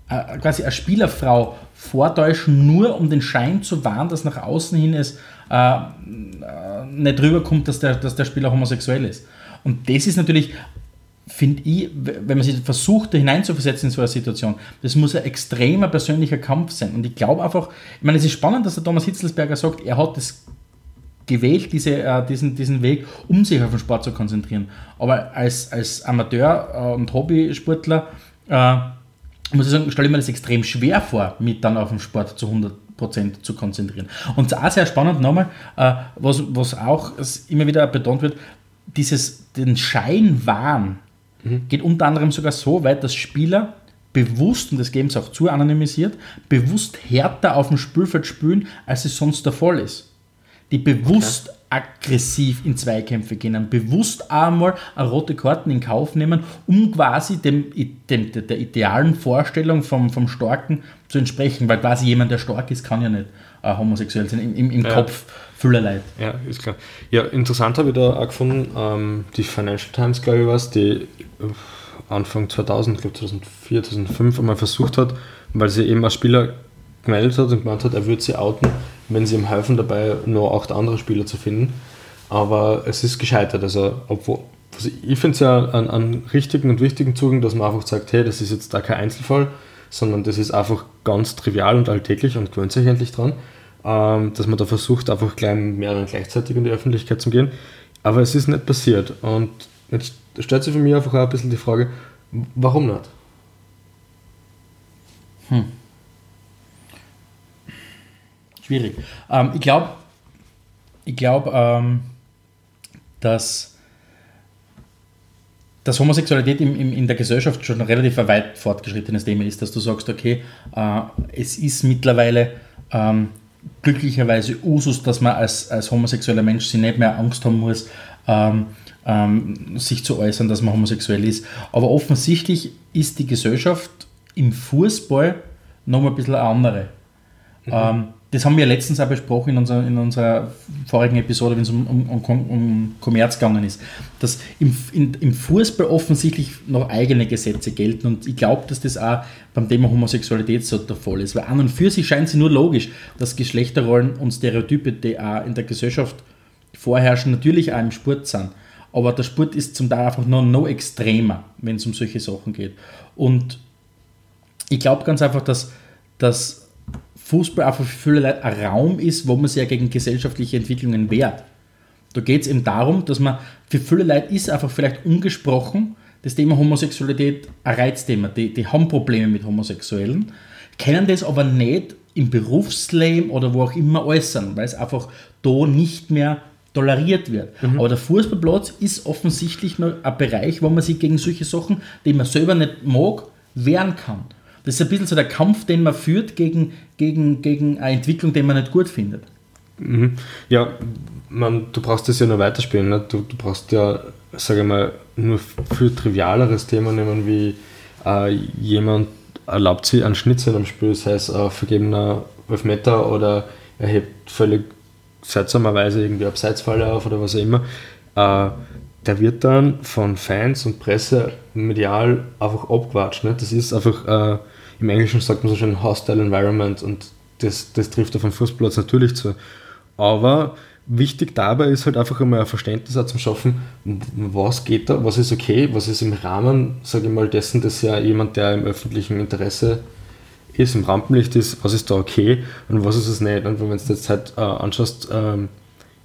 Äh, quasi eine Spielerfrau vortäuschen, nur um den Schein zu wahren, dass nach außen hin es äh, äh nicht rüberkommt, dass der, dass der Spieler homosexuell ist. Und das ist natürlich finde ich, wenn man sich versucht, da hineinzuversetzen in so eine Situation, das muss ein extremer persönlicher Kampf sein. Und ich glaube einfach, ich meine, es ist spannend, dass der Thomas Hitzelsberger sagt, er hat das gewählt, diese, äh, diesen, diesen Weg, um sich auf den Sport zu konzentrieren. Aber als, als Amateur äh, und Hobbysportler äh, muss ich sagen, stelle ich mir das extrem schwer vor, mich dann auf den Sport zu 100% zu konzentrieren. Und auch sehr spannend nochmal, äh, was, was auch immer wieder betont wird, dieses, den Scheinwahn, Mhm. Geht unter anderem sogar so weit, dass Spieler bewusst, und das geben sie auch zu anonymisiert, bewusst härter auf dem Spielfeld spielen, als es sonst der Fall ist. Die bewusst okay. aggressiv in Zweikämpfe gehen, bewusst einmal eine rote Karten in Kauf nehmen, um quasi dem, dem, der idealen Vorstellung vom, vom Starken zu entsprechen, weil quasi jemand, der stark ist, kann ja nicht äh, homosexuell sein, im, im, im ja. Kopf fühler Leid. Ja, ist klar. Ja, interessant habe ich da auch gefunden, ähm, die Financial Times, glaube ich, was, die äh, Anfang 2000, glaube 2004, 2005 einmal versucht hat, weil sie eben als Spieler gemeldet hat und gemeint hat, er würde sie outen, wenn sie ihm helfen dabei, nur acht andere Spieler zu finden. Aber es ist gescheitert. Also, obwohl, also ich finde es ja einen, einen richtigen und wichtigen Zugang, dass man einfach sagt, hey, das ist jetzt da kein Einzelfall, sondern das ist einfach ganz trivial und alltäglich und gewöhnt sich endlich dran, dass man da versucht, einfach gleich mehreren gleichzeitig in die Öffentlichkeit zu gehen. Aber es ist nicht passiert. Und jetzt stellt sich für mich einfach auch ein bisschen die Frage, warum nicht? Hm. Schwierig. Ähm, ich glaube, ich glaub, ähm, dass dass Homosexualität im, im, in der Gesellschaft schon ein relativ weit fortgeschrittenes Thema ist, dass du sagst, okay, äh, es ist mittlerweile ähm, glücklicherweise Usus, dass man als, als homosexueller Mensch sich nicht mehr Angst haben muss, ähm, ähm, sich zu äußern, dass man homosexuell ist. Aber offensichtlich ist die Gesellschaft im Fußball noch mal ein bisschen eine andere. Mhm. Ähm, das haben wir letztens auch besprochen in unserer, in unserer vorigen Episode, wenn es um, um, um, um Kommerz gegangen ist, dass im, in, im Fußball offensichtlich noch eigene Gesetze gelten und ich glaube, dass das auch beim Thema Homosexualität so der Fall ist, weil an und für sich scheint sie nur logisch, dass Geschlechterrollen und Stereotype, die auch in der Gesellschaft vorherrschen, natürlich auch im Sport sind. Aber der Sport ist zum Teil einfach noch, noch extremer, wenn es um solche Sachen geht. Und ich glaube ganz einfach, dass, dass Fußball einfach für viele Leute ein Raum ist, wo man sich ja gegen gesellschaftliche Entwicklungen wehrt. Da geht es eben darum, dass man für viele Leute ist einfach vielleicht ungesprochen das Thema Homosexualität ein Reizthema. Die, die haben Probleme mit Homosexuellen, kennen das aber nicht im Berufsleben oder wo auch immer äußern, weil es einfach da nicht mehr toleriert wird. Mhm. Aber der Fußballplatz ist offensichtlich nur ein Bereich, wo man sich gegen solche Sachen, die man selber nicht mag, wehren kann. Das ist ein bisschen so der Kampf, den man führt gegen, gegen, gegen eine Entwicklung, die man nicht gut findet. Mhm. Ja, man, du brauchst das ja nur weiterspielen. Ne? Du, du brauchst ja, sage ich mal, nur für trivialeres Thema nehmen, wie äh, jemand erlaubt sie einen Schnitzel am Spiel, sei es ein vergebener Elfmeter oder er hebt völlig seltsamerweise irgendwie Abseitsfalle auf oder was auch immer. Äh, der wird dann von Fans und Presse medial einfach abgewatscht. Ne? Das ist einfach, äh, im Englischen sagt man so schön Hostile Environment und das, das trifft auf den Fußballplatz natürlich zu. Aber wichtig dabei ist halt einfach einmal ein Verständnis auch zum Schaffen, was geht da, was ist okay, was ist im Rahmen, sage ich mal, dessen, dass ja jemand, der im öffentlichen Interesse ist, im Rampenlicht ist, was ist da okay und was ist es nicht. Und wenn du jetzt halt äh, anschaust, ähm,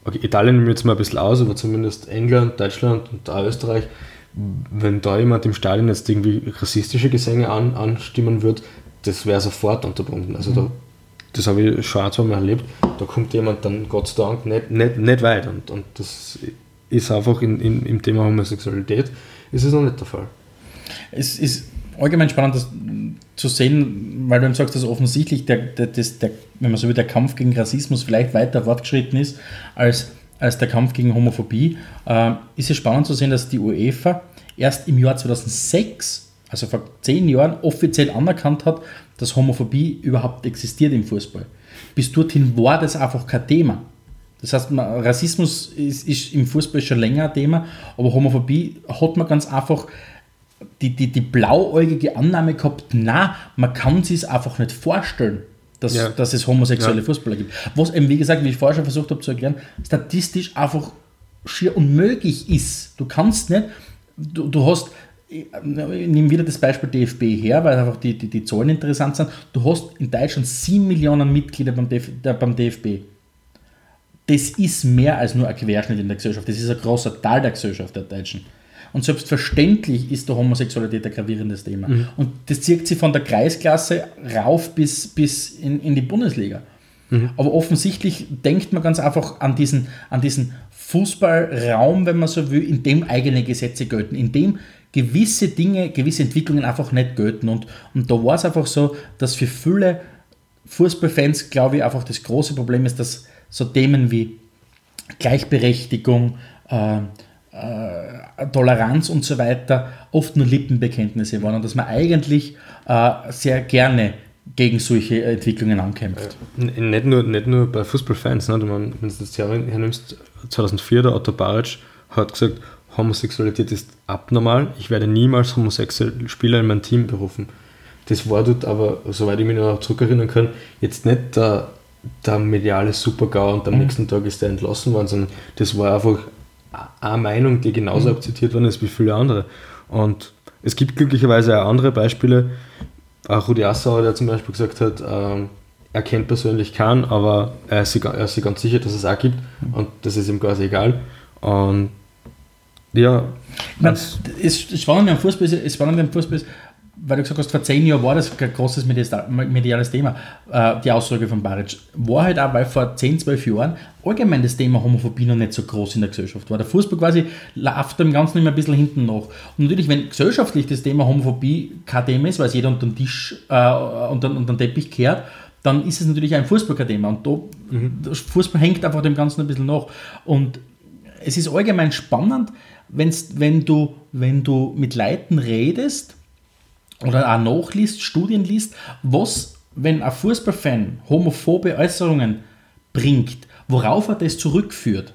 okay, Italien nimmt jetzt mal ein bisschen aus, aber zumindest England, Deutschland und Österreich, wenn da jemand im Stadion jetzt irgendwie rassistische Gesänge an, anstimmen würde, das wäre sofort unterbunden. Also da, das habe ich schon ein, zwei Mal erlebt, da kommt jemand dann Gott sei Dank nicht, nicht, nicht weit und, und das ist einfach in, in, im Thema Homosexualität ist es noch nicht der Fall. Es ist allgemein spannend das zu sehen, weil du eben sagst, dass offensichtlich der, der, das, der, wenn man so will, der Kampf gegen Rassismus vielleicht weiter fortgeschritten ist als, als der Kampf gegen Homophobie, äh, ist es spannend zu sehen, dass die UEFA erst im Jahr 2006, also vor zehn Jahren, offiziell anerkannt hat, dass Homophobie überhaupt existiert im Fußball. Bis dorthin war das einfach kein Thema. Das heißt, Rassismus ist, ist im Fußball schon länger ein Thema, aber Homophobie hat man ganz einfach die, die, die blauäugige Annahme gehabt, na, man kann sich es einfach nicht vorstellen, dass, ja. dass es homosexuelle ja. Fußballer gibt. Was eben, wie gesagt, wie ich vorher schon versucht habe zu erklären, statistisch einfach schier unmöglich ist. Du kannst nicht, du, du hast, ich nehme wieder das Beispiel DFB her, weil einfach die, die, die Zahlen interessant sind. Du hast in Deutschland 7 Millionen Mitglieder beim, DF, beim DFB. Das ist mehr als nur ein Querschnitt in der Gesellschaft. Das ist ein großer Teil der Gesellschaft der Deutschen. Und selbstverständlich ist der Homosexualität ein gravierendes Thema. Mhm. Und das zieht sich von der Kreisklasse rauf bis, bis in, in die Bundesliga. Mhm. Aber offensichtlich denkt man ganz einfach an diesen, an diesen Fußballraum, wenn man so will, in dem eigene Gesetze gelten, in dem gewisse Dinge, gewisse Entwicklungen einfach nicht gelten. Und, und da war es einfach so, dass für viele Fußballfans, glaube ich, einfach das große Problem ist, dass so Themen wie Gleichberechtigung, äh, äh, Toleranz und so weiter oft nur Lippenbekenntnisse waren und dass man eigentlich äh, sehr gerne gegen solche Entwicklungen ankämpft. Äh, nicht nur, nicht nur bei Fußballfans, ne? wenn du das Jahr hernimmst, 2004 der Otto Baric hat gesagt, Homosexualität ist abnormal, ich werde niemals homosexuelle Spieler in mein Team berufen. Das war dort aber, soweit ich mich noch zurückerinnern kann, jetzt nicht der, der mediale Supergau und am mhm. nächsten Tag ist er entlassen worden, sondern das war einfach eine Meinung, die genauso mhm. akzeptiert worden ist wie viele andere. Und es gibt glücklicherweise auch andere Beispiele. Auch Rudi Assauer, der zum Beispiel gesagt hat, ähm, er kennt persönlich keinen, aber er ist, sich, er ist sich ganz sicher, dass es auch gibt und das ist ihm quasi egal. Und ja. Man, es spannend am Fußball, ist, spannend am Fußball ist, weil du gesagt hast, vor zehn Jahren war das ein großes mediales Thema, äh, die Aussage von Baric. War halt auch, weil vor 10, 12 Jahren allgemein das Thema Homophobie noch nicht so groß in der Gesellschaft war. Der Fußball quasi läuft dem Ganzen immer ein bisschen hinten nach. Und natürlich, wenn gesellschaftlich das Thema Homophobie kein Thema ist, weil es jeder unter den Tisch, äh, unter, unter den Teppich kehrt, dann ist es natürlich ein Fußball kein Thema. Und da, mhm. Fußball hängt einfach dem Ganzen ein bisschen nach. Und es ist allgemein spannend, wenn's, wenn, du, wenn du mit Leuten redest, oder auch nachliest, Studien liest, was, wenn ein Fußballfan homophobe Äußerungen bringt, worauf er das zurückführt.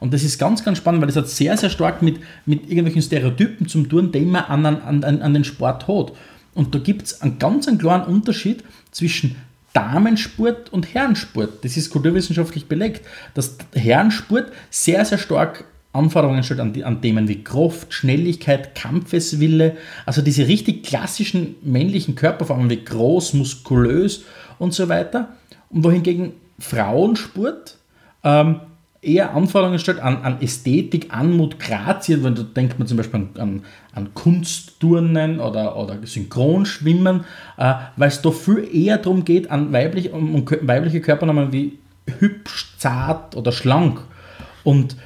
Und das ist ganz, ganz spannend, weil das hat sehr, sehr stark mit, mit irgendwelchen Stereotypen zu tun, die man an, an, an den Sport hat. Und da gibt es einen ganz einen klaren Unterschied zwischen Damensport und Herrensport. Das ist kulturwissenschaftlich belegt, dass Herrensport sehr, sehr stark Anforderungen stellt an, an Themen wie Kraft, Schnelligkeit, Kampfeswille, also diese richtig klassischen männlichen Körperformen wie groß, muskulös und so weiter. Und wohingegen Frauensport ähm, eher Anforderungen stellt an, an Ästhetik, Anmut, Grazie, wenn du denkt man zum Beispiel an, an Kunstturnen oder, oder Synchronschwimmen, äh, weil es da viel eher darum geht, an weiblich, um, um weibliche Körpernamen wie hübsch, zart oder schlank. Und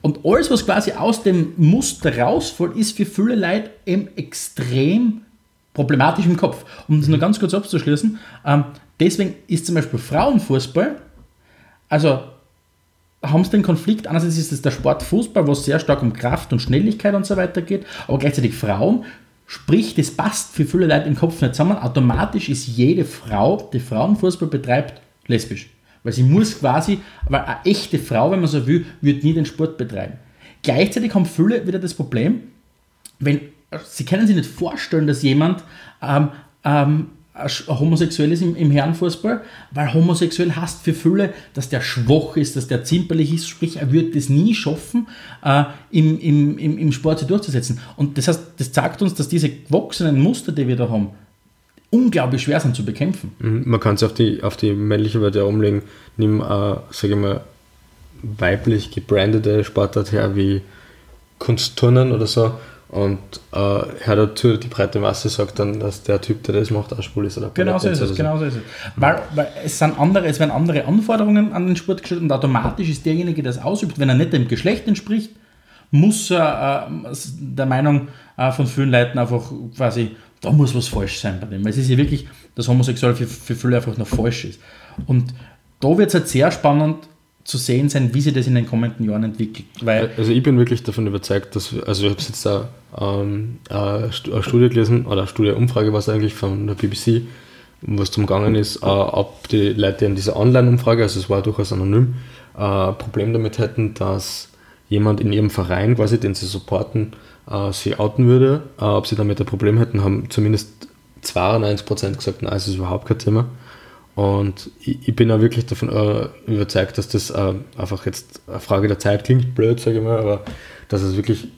und alles, was quasi aus dem Muster rausfällt, ist für viele Leute eben extrem problematisch im Kopf. Um das nur ganz kurz abzuschließen, ähm, deswegen ist zum Beispiel Frauenfußball, also haben sie den Konflikt, einerseits ist es der Sport Fußball, wo es sehr stark um Kraft und Schnelligkeit und so weiter geht, aber gleichzeitig Frauen Sprich, das passt für viele Leute im Kopf nicht zusammen. Automatisch ist jede Frau, die Frauenfußball betreibt, lesbisch. Weil sie muss quasi, weil eine echte Frau, wenn man so will, wird nie den Sport betreiben. Gleichzeitig haben viele wieder das Problem, wenn sie können sich nicht vorstellen, dass jemand ähm, ähm, homosexuell ist im, im Herrenfußball, weil homosexuell heißt für viele, dass der schwach ist, dass der zimperlich ist, sprich, er wird es nie schaffen, äh, im, im, im, im Sport sich durchzusetzen. Und das heißt, das zeigt uns, dass diese gewachsenen Muster, die wir da haben, unglaublich schwer sind zu bekämpfen. Mhm, man kann es auf die, auf die männliche Seite umlegen, nimm, äh, sage ich mal, weiblich gebrandete Sportart her wie Kunstturnen oder so und äh, hör dazu, die breite Masse sagt dann, dass der Typ, der das macht, auch schwul ist. Oder genau so ist es, genau so ist es. Weil, weil es, sind andere, es werden andere Anforderungen an den Sport gestellt und automatisch ist derjenige, der das ausübt, wenn er nicht dem Geschlecht entspricht, muss er äh, der Meinung äh, von vielen Leuten einfach quasi, da muss was falsch sein bei dem. Weil es ist ja wirklich, dass Homosexuell für, für viele einfach noch falsch ist. Und da wird es halt sehr spannend, zu sehen sein, wie sich das in den kommenden Jahren entwickelt. Weil also ich bin wirklich davon überzeugt, dass, also ich habe jetzt da ähm, eine Studie gelesen, oder eine Studie-Umfrage war es eigentlich von der BBC, was zum Gangen ist, äh, ob die Leute an dieser Online-Umfrage, also es war durchaus anonym, äh, Problem damit hätten, dass jemand in ihrem Verein quasi, den sie supporten, äh, sie outen würde, äh, ob sie damit ein Problem hätten, haben zumindest 92% gesagt, nein, es ist überhaupt kein Thema. Und ich, ich bin auch wirklich davon äh, überzeugt, dass das äh, einfach jetzt eine Frage der Zeit klingt, blöd, sage ich mal, aber dass es wirklich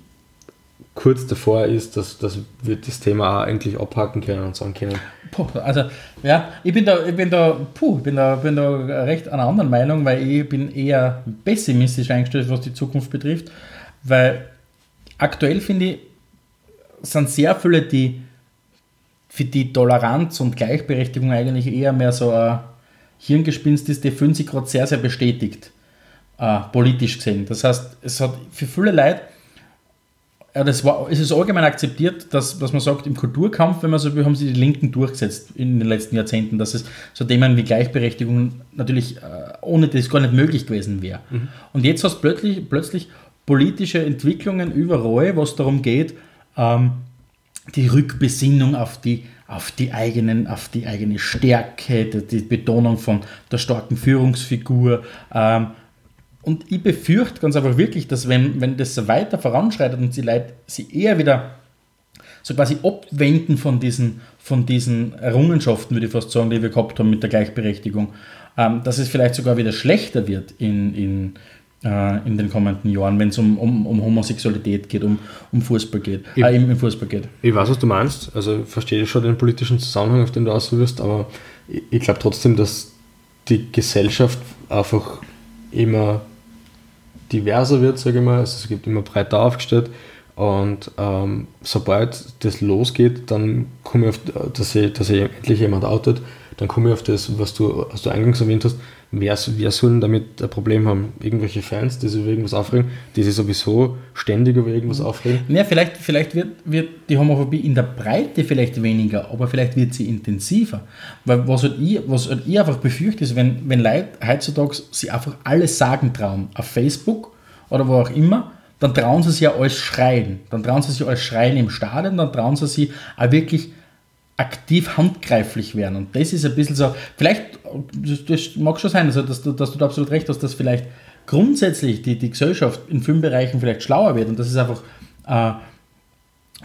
kurz davor ist, dass, dass wir das Thema auch eigentlich abhaken können und sagen können. Puh, also ja, ich bin da, ich bin da, puh, bin da, bin da recht einer anderen Meinung, weil ich bin eher pessimistisch eingestellt, was die Zukunft betrifft, weil aktuell finde ich, sind sehr viele, die für die Toleranz und Gleichberechtigung eigentlich eher mehr so ein Hirngespinst ist, die fühlen sich gerade sehr, sehr bestätigt, äh, politisch gesehen. Das heißt, es hat für viele Leute, ja, das war, es ist allgemein akzeptiert, dass, dass man sagt, im Kulturkampf, wenn man so will, haben sie die Linken durchgesetzt in den letzten Jahrzehnten, dass es so Themen wie Gleichberechtigung natürlich äh, ohne das gar nicht möglich gewesen wäre. Mhm. Und jetzt hast du plötzlich, plötzlich politische Entwicklungen überall, was darum geht, ähm, die Rückbesinnung auf die, auf die, eigenen, auf die eigene Stärke, die, die Betonung von der starken Führungsfigur. Ähm, und ich befürchte ganz einfach wirklich, dass wenn, wenn das so weiter voranschreitet und die Leute sie eher wieder so quasi abwenden von diesen, von diesen Errungenschaften, würde ich fast sagen, die wir gehabt haben mit der Gleichberechtigung, ähm, dass es vielleicht sogar wieder schlechter wird in, in, äh, in den kommenden Jahren, wenn es um, um, um Homosexualität geht, um, um Fußball geht, ich, äh, im, im, Fußball geht. Ich weiß, was du meinst, also ich verstehe schon den politischen Zusammenhang, auf den du auswirst, aber ich, ich glaube trotzdem, dass die Gesellschaft einfach immer diverser wird, sage ich mal, also es gibt immer breiter aufgestellt. Und ähm, sobald das losgeht, dann komme ich auf, dass sich dass endlich jemand outet, dann komme ich auf das, was du, was du eingangs erwähnt hast, wer, wer soll damit ein Problem haben? Irgendwelche Fans, die sich über irgendwas aufregen, die sich sowieso ständig über irgendwas aufregen? Ja, vielleicht, vielleicht wird, wird die Homophobie in der Breite vielleicht weniger, aber vielleicht wird sie intensiver. Weil was halt ich, was halt ich einfach befürchte, ist, wenn, wenn Leute heutzutage sie einfach alles sagen trauen, auf Facebook oder wo auch immer, dann trauen sie sich ja alles schreien. Dann trauen sie sich alles schreien im Stadion, dann trauen sie sich auch wirklich aktiv handgreiflich werden. Und das ist ein bisschen so, vielleicht, das, das mag schon sein, also dass, du, dass du da absolut recht hast, dass vielleicht grundsätzlich die, die Gesellschaft in vielen Bereichen vielleicht schlauer wird und dass es einfach äh,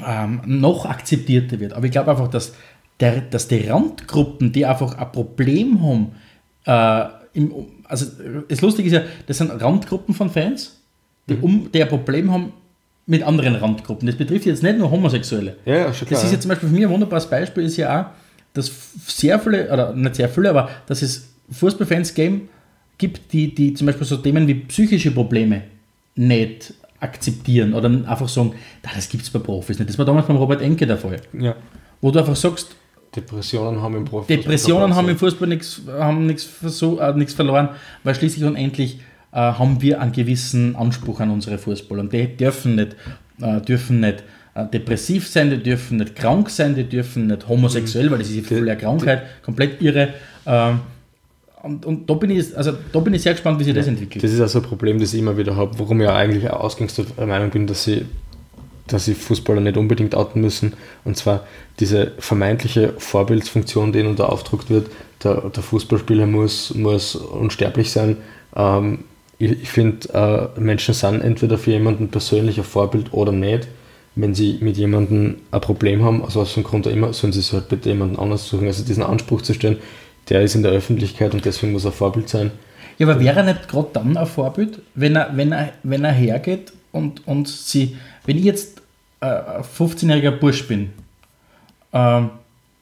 ähm, noch akzeptierter wird. Aber ich glaube einfach, dass, der, dass die Randgruppen, die einfach ein Problem haben, äh, im, also das Lustige ist ja, das sind Randgruppen von Fans, die, mhm. um, die ein Problem haben mit anderen Randgruppen. Das betrifft jetzt nicht nur Homosexuelle. Ja, ja schon klar. Das ist jetzt zum Beispiel für mich ein wunderbares Beispiel, ist ja auch, dass sehr viele, oder nicht sehr viele, aber dass es Fußballfans geben, gibt, die, die zum Beispiel so Themen wie psychische Probleme nicht akzeptieren oder einfach sagen, das gibt es bei Profis nicht. Das war damals beim Robert Enke der Fall. Ja. Wo du einfach sagst, Depressionen haben im Profifußball Depressionen haben im Fußball nichts, haben nichts, äh, nichts verloren, weil schließlich und endlich äh, haben wir einen gewissen Anspruch an unsere Fußballer. Und die dürfen nicht, äh, dürfen nicht äh, depressiv sein, die dürfen nicht krank sein, die dürfen nicht homosexuell, weil das ist eine volle Krankheit, komplett irre. Ähm, und, und da, bin ich, also, da bin ich sehr gespannt, wie sich ja, das entwickelt. Das ist also ein Problem, das ich immer wieder habe, warum ich eigentlich ausgangs der Meinung bin, dass sie dass sich Fußballer nicht unbedingt outen müssen. Und zwar diese vermeintliche Vorbildsfunktion, die ihnen da aufgedruckt wird, der, der Fußballspieler muss, muss unsterblich sein. Ähm, ich, ich finde, äh, Menschen sind entweder für jemanden persönlich ein Vorbild oder nicht. Wenn sie mit jemandem ein Problem haben, aus was für einem Grund auch immer, sollen sie es halt bitte jemanden anders suchen. Also diesen Anspruch zu stellen, der ist in der Öffentlichkeit und deswegen muss er Vorbild sein. Ja, aber wäre er nicht gerade dann ein Vorbild, wenn er, wenn er, wenn er hergeht und, und sie, wenn ich jetzt äh, ein 15-jähriger Bursch bin ähm,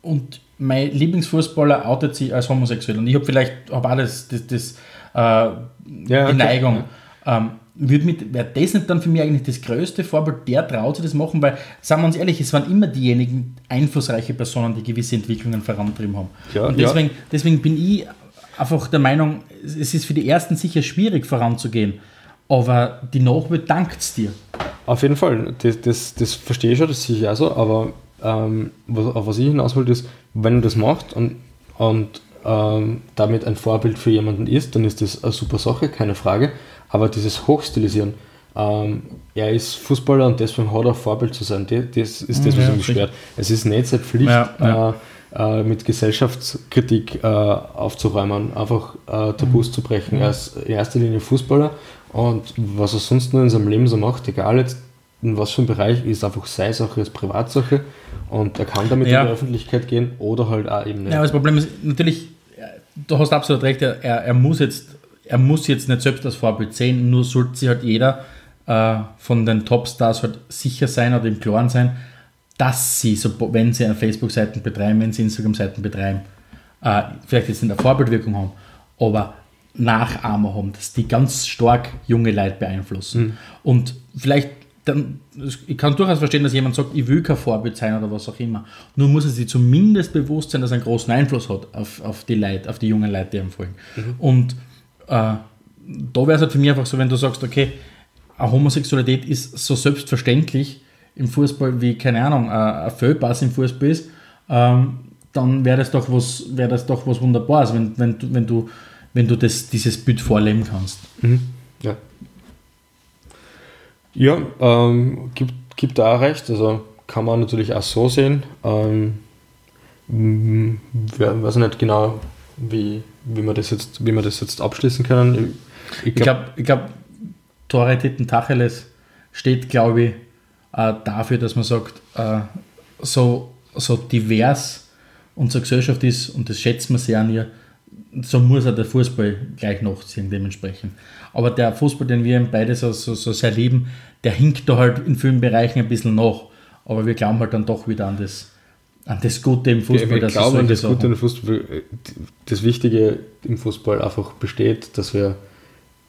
und mein Lieblingsfußballer outet sich als homosexuell und ich habe vielleicht hab auch das, das, das äh, ja, die okay. Neigung. Ähm, wäre das nicht dann für mich eigentlich das größte Vorbild, der traut sich das machen, weil, sagen wir uns ehrlich, es waren immer diejenigen einflussreiche Personen, die gewisse Entwicklungen vorantrieben haben. Ja, und deswegen, ja. deswegen bin ich einfach der Meinung, es ist für die Ersten sicher schwierig voranzugehen, aber die Nachwelt dankt es dir. Auf jeden Fall, das, das, das verstehe ich schon, das sehe ich auch so, aber ähm, was, auf was ich hinaus wollte, ist, wenn du das machst und, und ähm, damit ein Vorbild für jemanden ist, dann ist das eine super Sache, keine Frage. Aber dieses Hochstilisieren, ähm, er ist Fußballer und deswegen hat er Vorbild zu sein, das, ist das, was ja, mich stört. Es ist nicht seine Pflicht, ja, ja. Äh, äh, mit Gesellschaftskritik äh, aufzuräumen, einfach äh, Tabus mhm. zu brechen. Er ist in erster Linie Fußballer und was er sonst nur in seinem Leben so macht, egal jetzt in was für einem Bereich, ist einfach seine Sache, ist Privatsache und er kann damit ja. in die Öffentlichkeit gehen oder halt auch eben nicht. Ja, das Problem ist natürlich, du hast absolut recht, er, er, muss, jetzt, er muss jetzt nicht selbst als Vorbild sehen, nur sollte sich halt jeder äh, von den Topstars halt sicher sein oder im Klaren sein, dass sie, so, wenn sie Facebook-Seiten betreiben, wenn sie Instagram-Seiten betreiben, äh, vielleicht jetzt in der Vorbildwirkung haben, aber Nachahmer haben, dass die ganz stark junge Leute beeinflussen. Mhm. Und vielleicht, dann, ich kann durchaus verstehen, dass jemand sagt, ich will kein Vorbild sein oder was auch immer. Nur muss er sich zumindest bewusst sein, dass er einen großen Einfluss hat auf, auf die Leute, auf die jungen Leute, die ihm folgen. Mhm. Und äh, da wäre es halt für mich einfach so, wenn du sagst, okay, eine Homosexualität ist so selbstverständlich im Fußball wie, keine Ahnung, ein Fehlpass im Fußball ist, ähm, dann wäre das doch was, wäre das doch was Wunderbares, wenn, wenn, wenn du wenn du das, dieses Bild vorleben kannst. Mhm. Ja. Ja, ähm, gibt, gibt da recht. Also kann man natürlich auch so sehen. Ähm, ich weiß nicht genau, wie, wie, wir das jetzt, wie wir das jetzt abschließen können. Ich glaube, ich glaub, Tore Titten Tacheles steht, glaube ich, äh, dafür, dass man sagt, äh, so, so divers unsere Gesellschaft ist, und das schätzen wir sehr an ihr, so muss er der Fußball gleich nachziehen, dementsprechend. Aber der Fußball, den wir beide so, so, so sehr lieben, der hinkt da halt in vielen Bereichen ein bisschen nach. Aber wir glauben halt dann doch wieder an das, an das Gute im Fußball. Ja, wir glauben an das Sachen. Gute im Fußball. Das Wichtige im Fußball einfach besteht, dass wir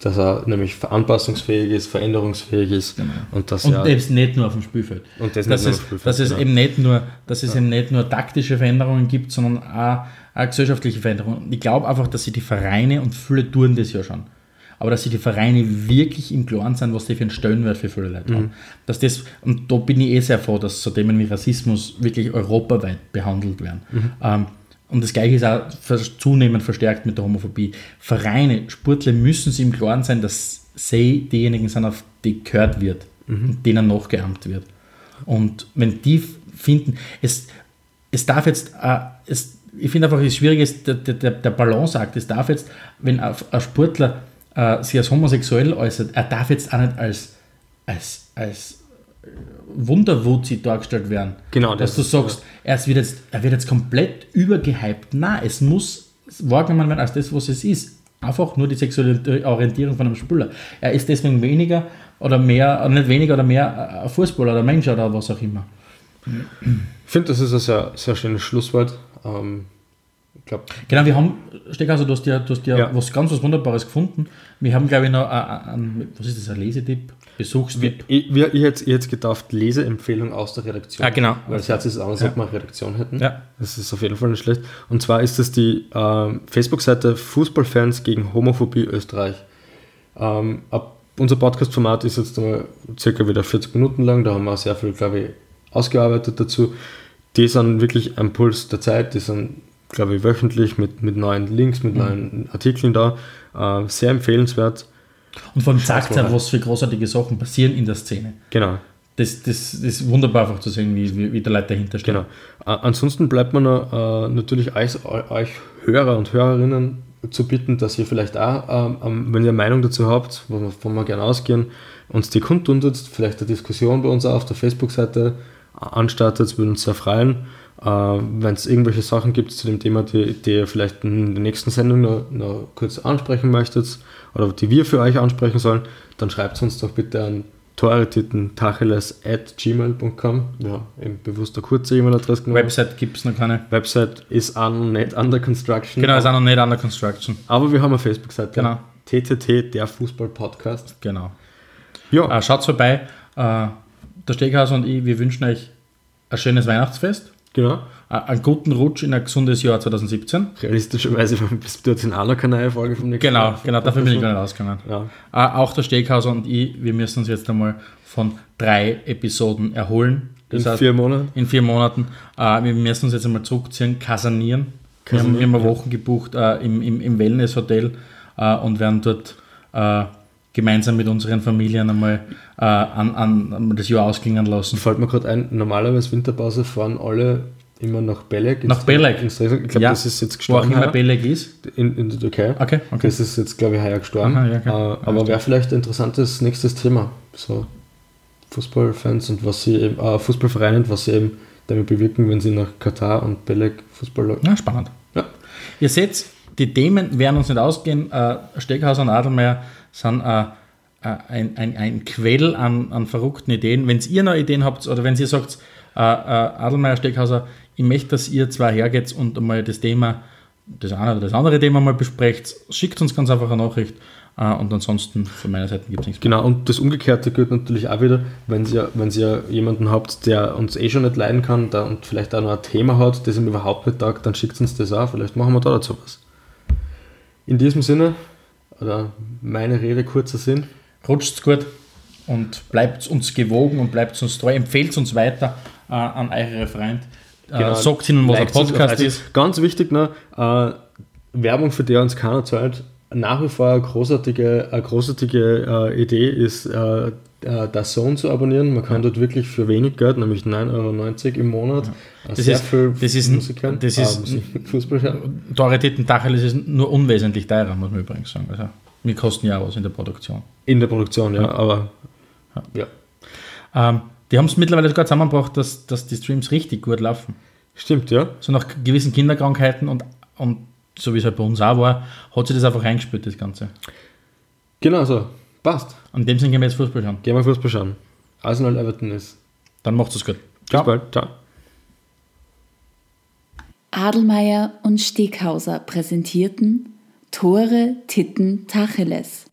dass er nämlich anpassungsfähig ist, veränderungsfähig ist genau. und dass und er eben nicht nur auf dem Spielfeld. Und das, das ist, Spielfeld, dass es genau. eben nicht nur, dass es ja. eben nicht nur taktische Veränderungen gibt, sondern auch eine gesellschaftliche Veränderung. Ich glaube einfach, dass sie die Vereine, und viele tun das ja schon, aber dass sie die Vereine wirklich im Klaren sind, was die für einen Stellenwert für viele Leute mhm. haben. Dass das, und da bin ich eh sehr froh, dass so Themen wie Rassismus wirklich europaweit behandelt werden. Mhm. Ähm, und das Gleiche ist auch zunehmend verstärkt mit der Homophobie. Vereine, Sportler müssen sich im Klaren sein, dass sie diejenigen sind, auf die gehört wird mhm. und denen nachgeahmt wird. Und wenn die finden, es, es darf jetzt, äh, es, ich finde einfach, das Schwierige ist der, der, der Balanceakt. Es darf jetzt, wenn ein, ein Sportler äh, sich als homosexuell äußert, er darf jetzt auch nicht als, als, als Wunderwuzi dargestellt werden. Genau, dass das, du sagst, ja. er, wird jetzt, er wird jetzt komplett übergehypt. Nein, es muss wahrgenommen werden als das, was es ist. Einfach nur die sexuelle Orientierung von einem Spieler. Er ist deswegen weniger oder mehr, nicht weniger oder mehr ein Fußballer oder Mensch oder was auch immer. Ich finde, das ist ein sehr, sehr schönes Schlusswort. Ähm, glaub, genau, wir haben, Steckhauser, du hast ja, du hast ja, ja, was ganz was Wunderbares gefunden. Wir haben, glaube ich, noch ein, was ist das, ein Lesetipp? Besuchstipp? Ich, ich, ich hätte jetzt gedacht, Leseempfehlung aus der Redaktion. Ah, genau. Weil das Herz ist anders, ja. ob wir eine Redaktion hätten. Ja. Das ist auf jeden Fall nicht schlecht. Und zwar ist das die äh, Facebook-Seite Fußballfans gegen Homophobie Österreich. Ähm, ab, unser Podcast-Format ist jetzt einmal circa wieder 40 Minuten lang. Da haben wir sehr viel, glaube ich, ausgearbeitet dazu. Die sind wirklich ein Puls der Zeit. Die sind, glaube ich, wöchentlich mit, mit neuen Links, mit mhm. neuen Artikeln da. Äh, sehr empfehlenswert. Und von sagt er, was für großartige Sachen passieren in der Szene. Genau. das, das, das ist wunderbar einfach zu sehen, wie, wie, wie der Leute dahinter stehen. Genau. A- Ansonsten bleibt man äh, natürlich euch, euch Hörer und Hörerinnen zu bitten, dass ihr vielleicht auch, ähm, ähm, wenn ihr eine Meinung dazu habt, wovon wir gerne ausgehen, uns die kundtun tut, vielleicht eine Diskussion bei uns auf der Facebook-Seite anstartet, würden uns sehr freuen. Äh, wenn es irgendwelche Sachen gibt zu dem Thema, die, die ihr vielleicht in der nächsten Sendung noch, noch kurz ansprechen möchtet oder die wir für euch ansprechen sollen, dann schreibt uns doch bitte an toretitentacheles at gmail.com. Ja, eben bewusst eine kurze E-Mail-Adresse genommen. Website gibt es noch keine. Website ist auch noch nicht under construction. Genau, ist auch noch nicht under construction. Aber wir haben eine Facebook-Seite. Genau. TTT, der Fußball-Podcast. Genau. Ja, Äh, schaut vorbei. Äh, der Steghauser und ich, wir wünschen euch ein schönes Weihnachtsfest, genau. äh, einen guten Rutsch in ein gesundes Jahr 2017. Realistischerweise bis dorthin auch noch keine neue Folge vom nächsten Genau, Mal. genau, dafür bin ich gar nicht ausgegangen. Ja. Äh, auch der Steghauser und ich, wir müssen uns jetzt einmal von drei Episoden erholen. In Das heißt, vier Monaten. in vier Monaten. Äh, wir müssen uns jetzt einmal zurückziehen, kasanieren. Wir haben, Kasernieren, wir haben ja. Wochen gebucht im, im, im Wellness-Hotel und werden dort gemeinsam mit unseren Familien einmal äh, an, an, das Jahr ausklingen lassen. Fällt mir gerade ein, normalerweise Winterpause fahren alle immer nach Belek. Nach Belek? Ich glaube, Ja, das ist jetzt Wo auch gestorben. immer. Beleg ist. in, in der Türkei. Okay, okay. Das ist jetzt, glaube ich, heuer gestorben. Aha, ja, okay. Äh, aber wäre vielleicht ein interessantes nächstes Thema. So Fußballfans und was sie eben, äh, Fußballvereine und was sie eben damit bewirken, wenn sie nach Katar und Belek Fußball Ja, spannend. Ja. Ihr seht, die Themen werden uns nicht ausgehen. Äh, Steghauser und Adelmeier sind äh, äh, ein, ein, ein Quell an, an verrückten Ideen. Wenn ihr noch Ideen habt oder wenn ihr sagt, äh, äh, Adelmeier, Steghauser, ich möchte, dass ihr zwei hergeht und einmal das Thema, das eine oder das andere Thema mal besprecht, schickt uns ganz einfach eine Nachricht. Äh, und ansonsten von meiner Seite gibt es nichts. Genau, und das Umgekehrte gilt natürlich auch wieder, wenn ihr, wenn ihr jemanden habt, der uns eh schon nicht leiden kann da, und vielleicht auch noch ein Thema hat, das ihm überhaupt nicht taugt, dann schickt uns das auch. Vielleicht machen wir da dazu was. In diesem Sinne, oder meine Rede kurzer Sinn, Rutscht's gut und bleibt uns gewogen und bleibt uns treu. Empfehlt uns weiter äh, an eure Freunde. Äh, sagt ihnen, was ein Podcast also ist. Ganz wichtig noch, äh, Werbung, für die uns keiner zahlt. Nach wie vor eine großartige, eine großartige äh, Idee ist, äh, das Zone zu abonnieren. Man kann dort wirklich für wenig Geld, nämlich 9,90 Euro im Monat, äh, Das sehr ist- viel das ist- Musik hören, das äh, ist- Musik, Fußball hören. Teuretät Tacheles ist nur unwesentlich teurer, muss man übrigens sagen. Also, wir kosten ja auch was in der Produktion. In der Produktion, ja, aber ja. Ähm, die haben es mittlerweile sogar zusammengebracht, dass, dass die Streams richtig gut laufen. Stimmt, ja. So nach gewissen Kinderkrankheiten und, und so wie es halt bei uns auch war, hat sich das einfach eingespielt, das Ganze. Genau so. Passt. Und in dem Sinne gehen wir jetzt Fußball schauen. Gehen wir Fußball schauen. Arsenal Everton ist. Dann macht es gut. Bis bald. Ciao. Adelmeier und Steghauser präsentierten Tore Titten Tacheles.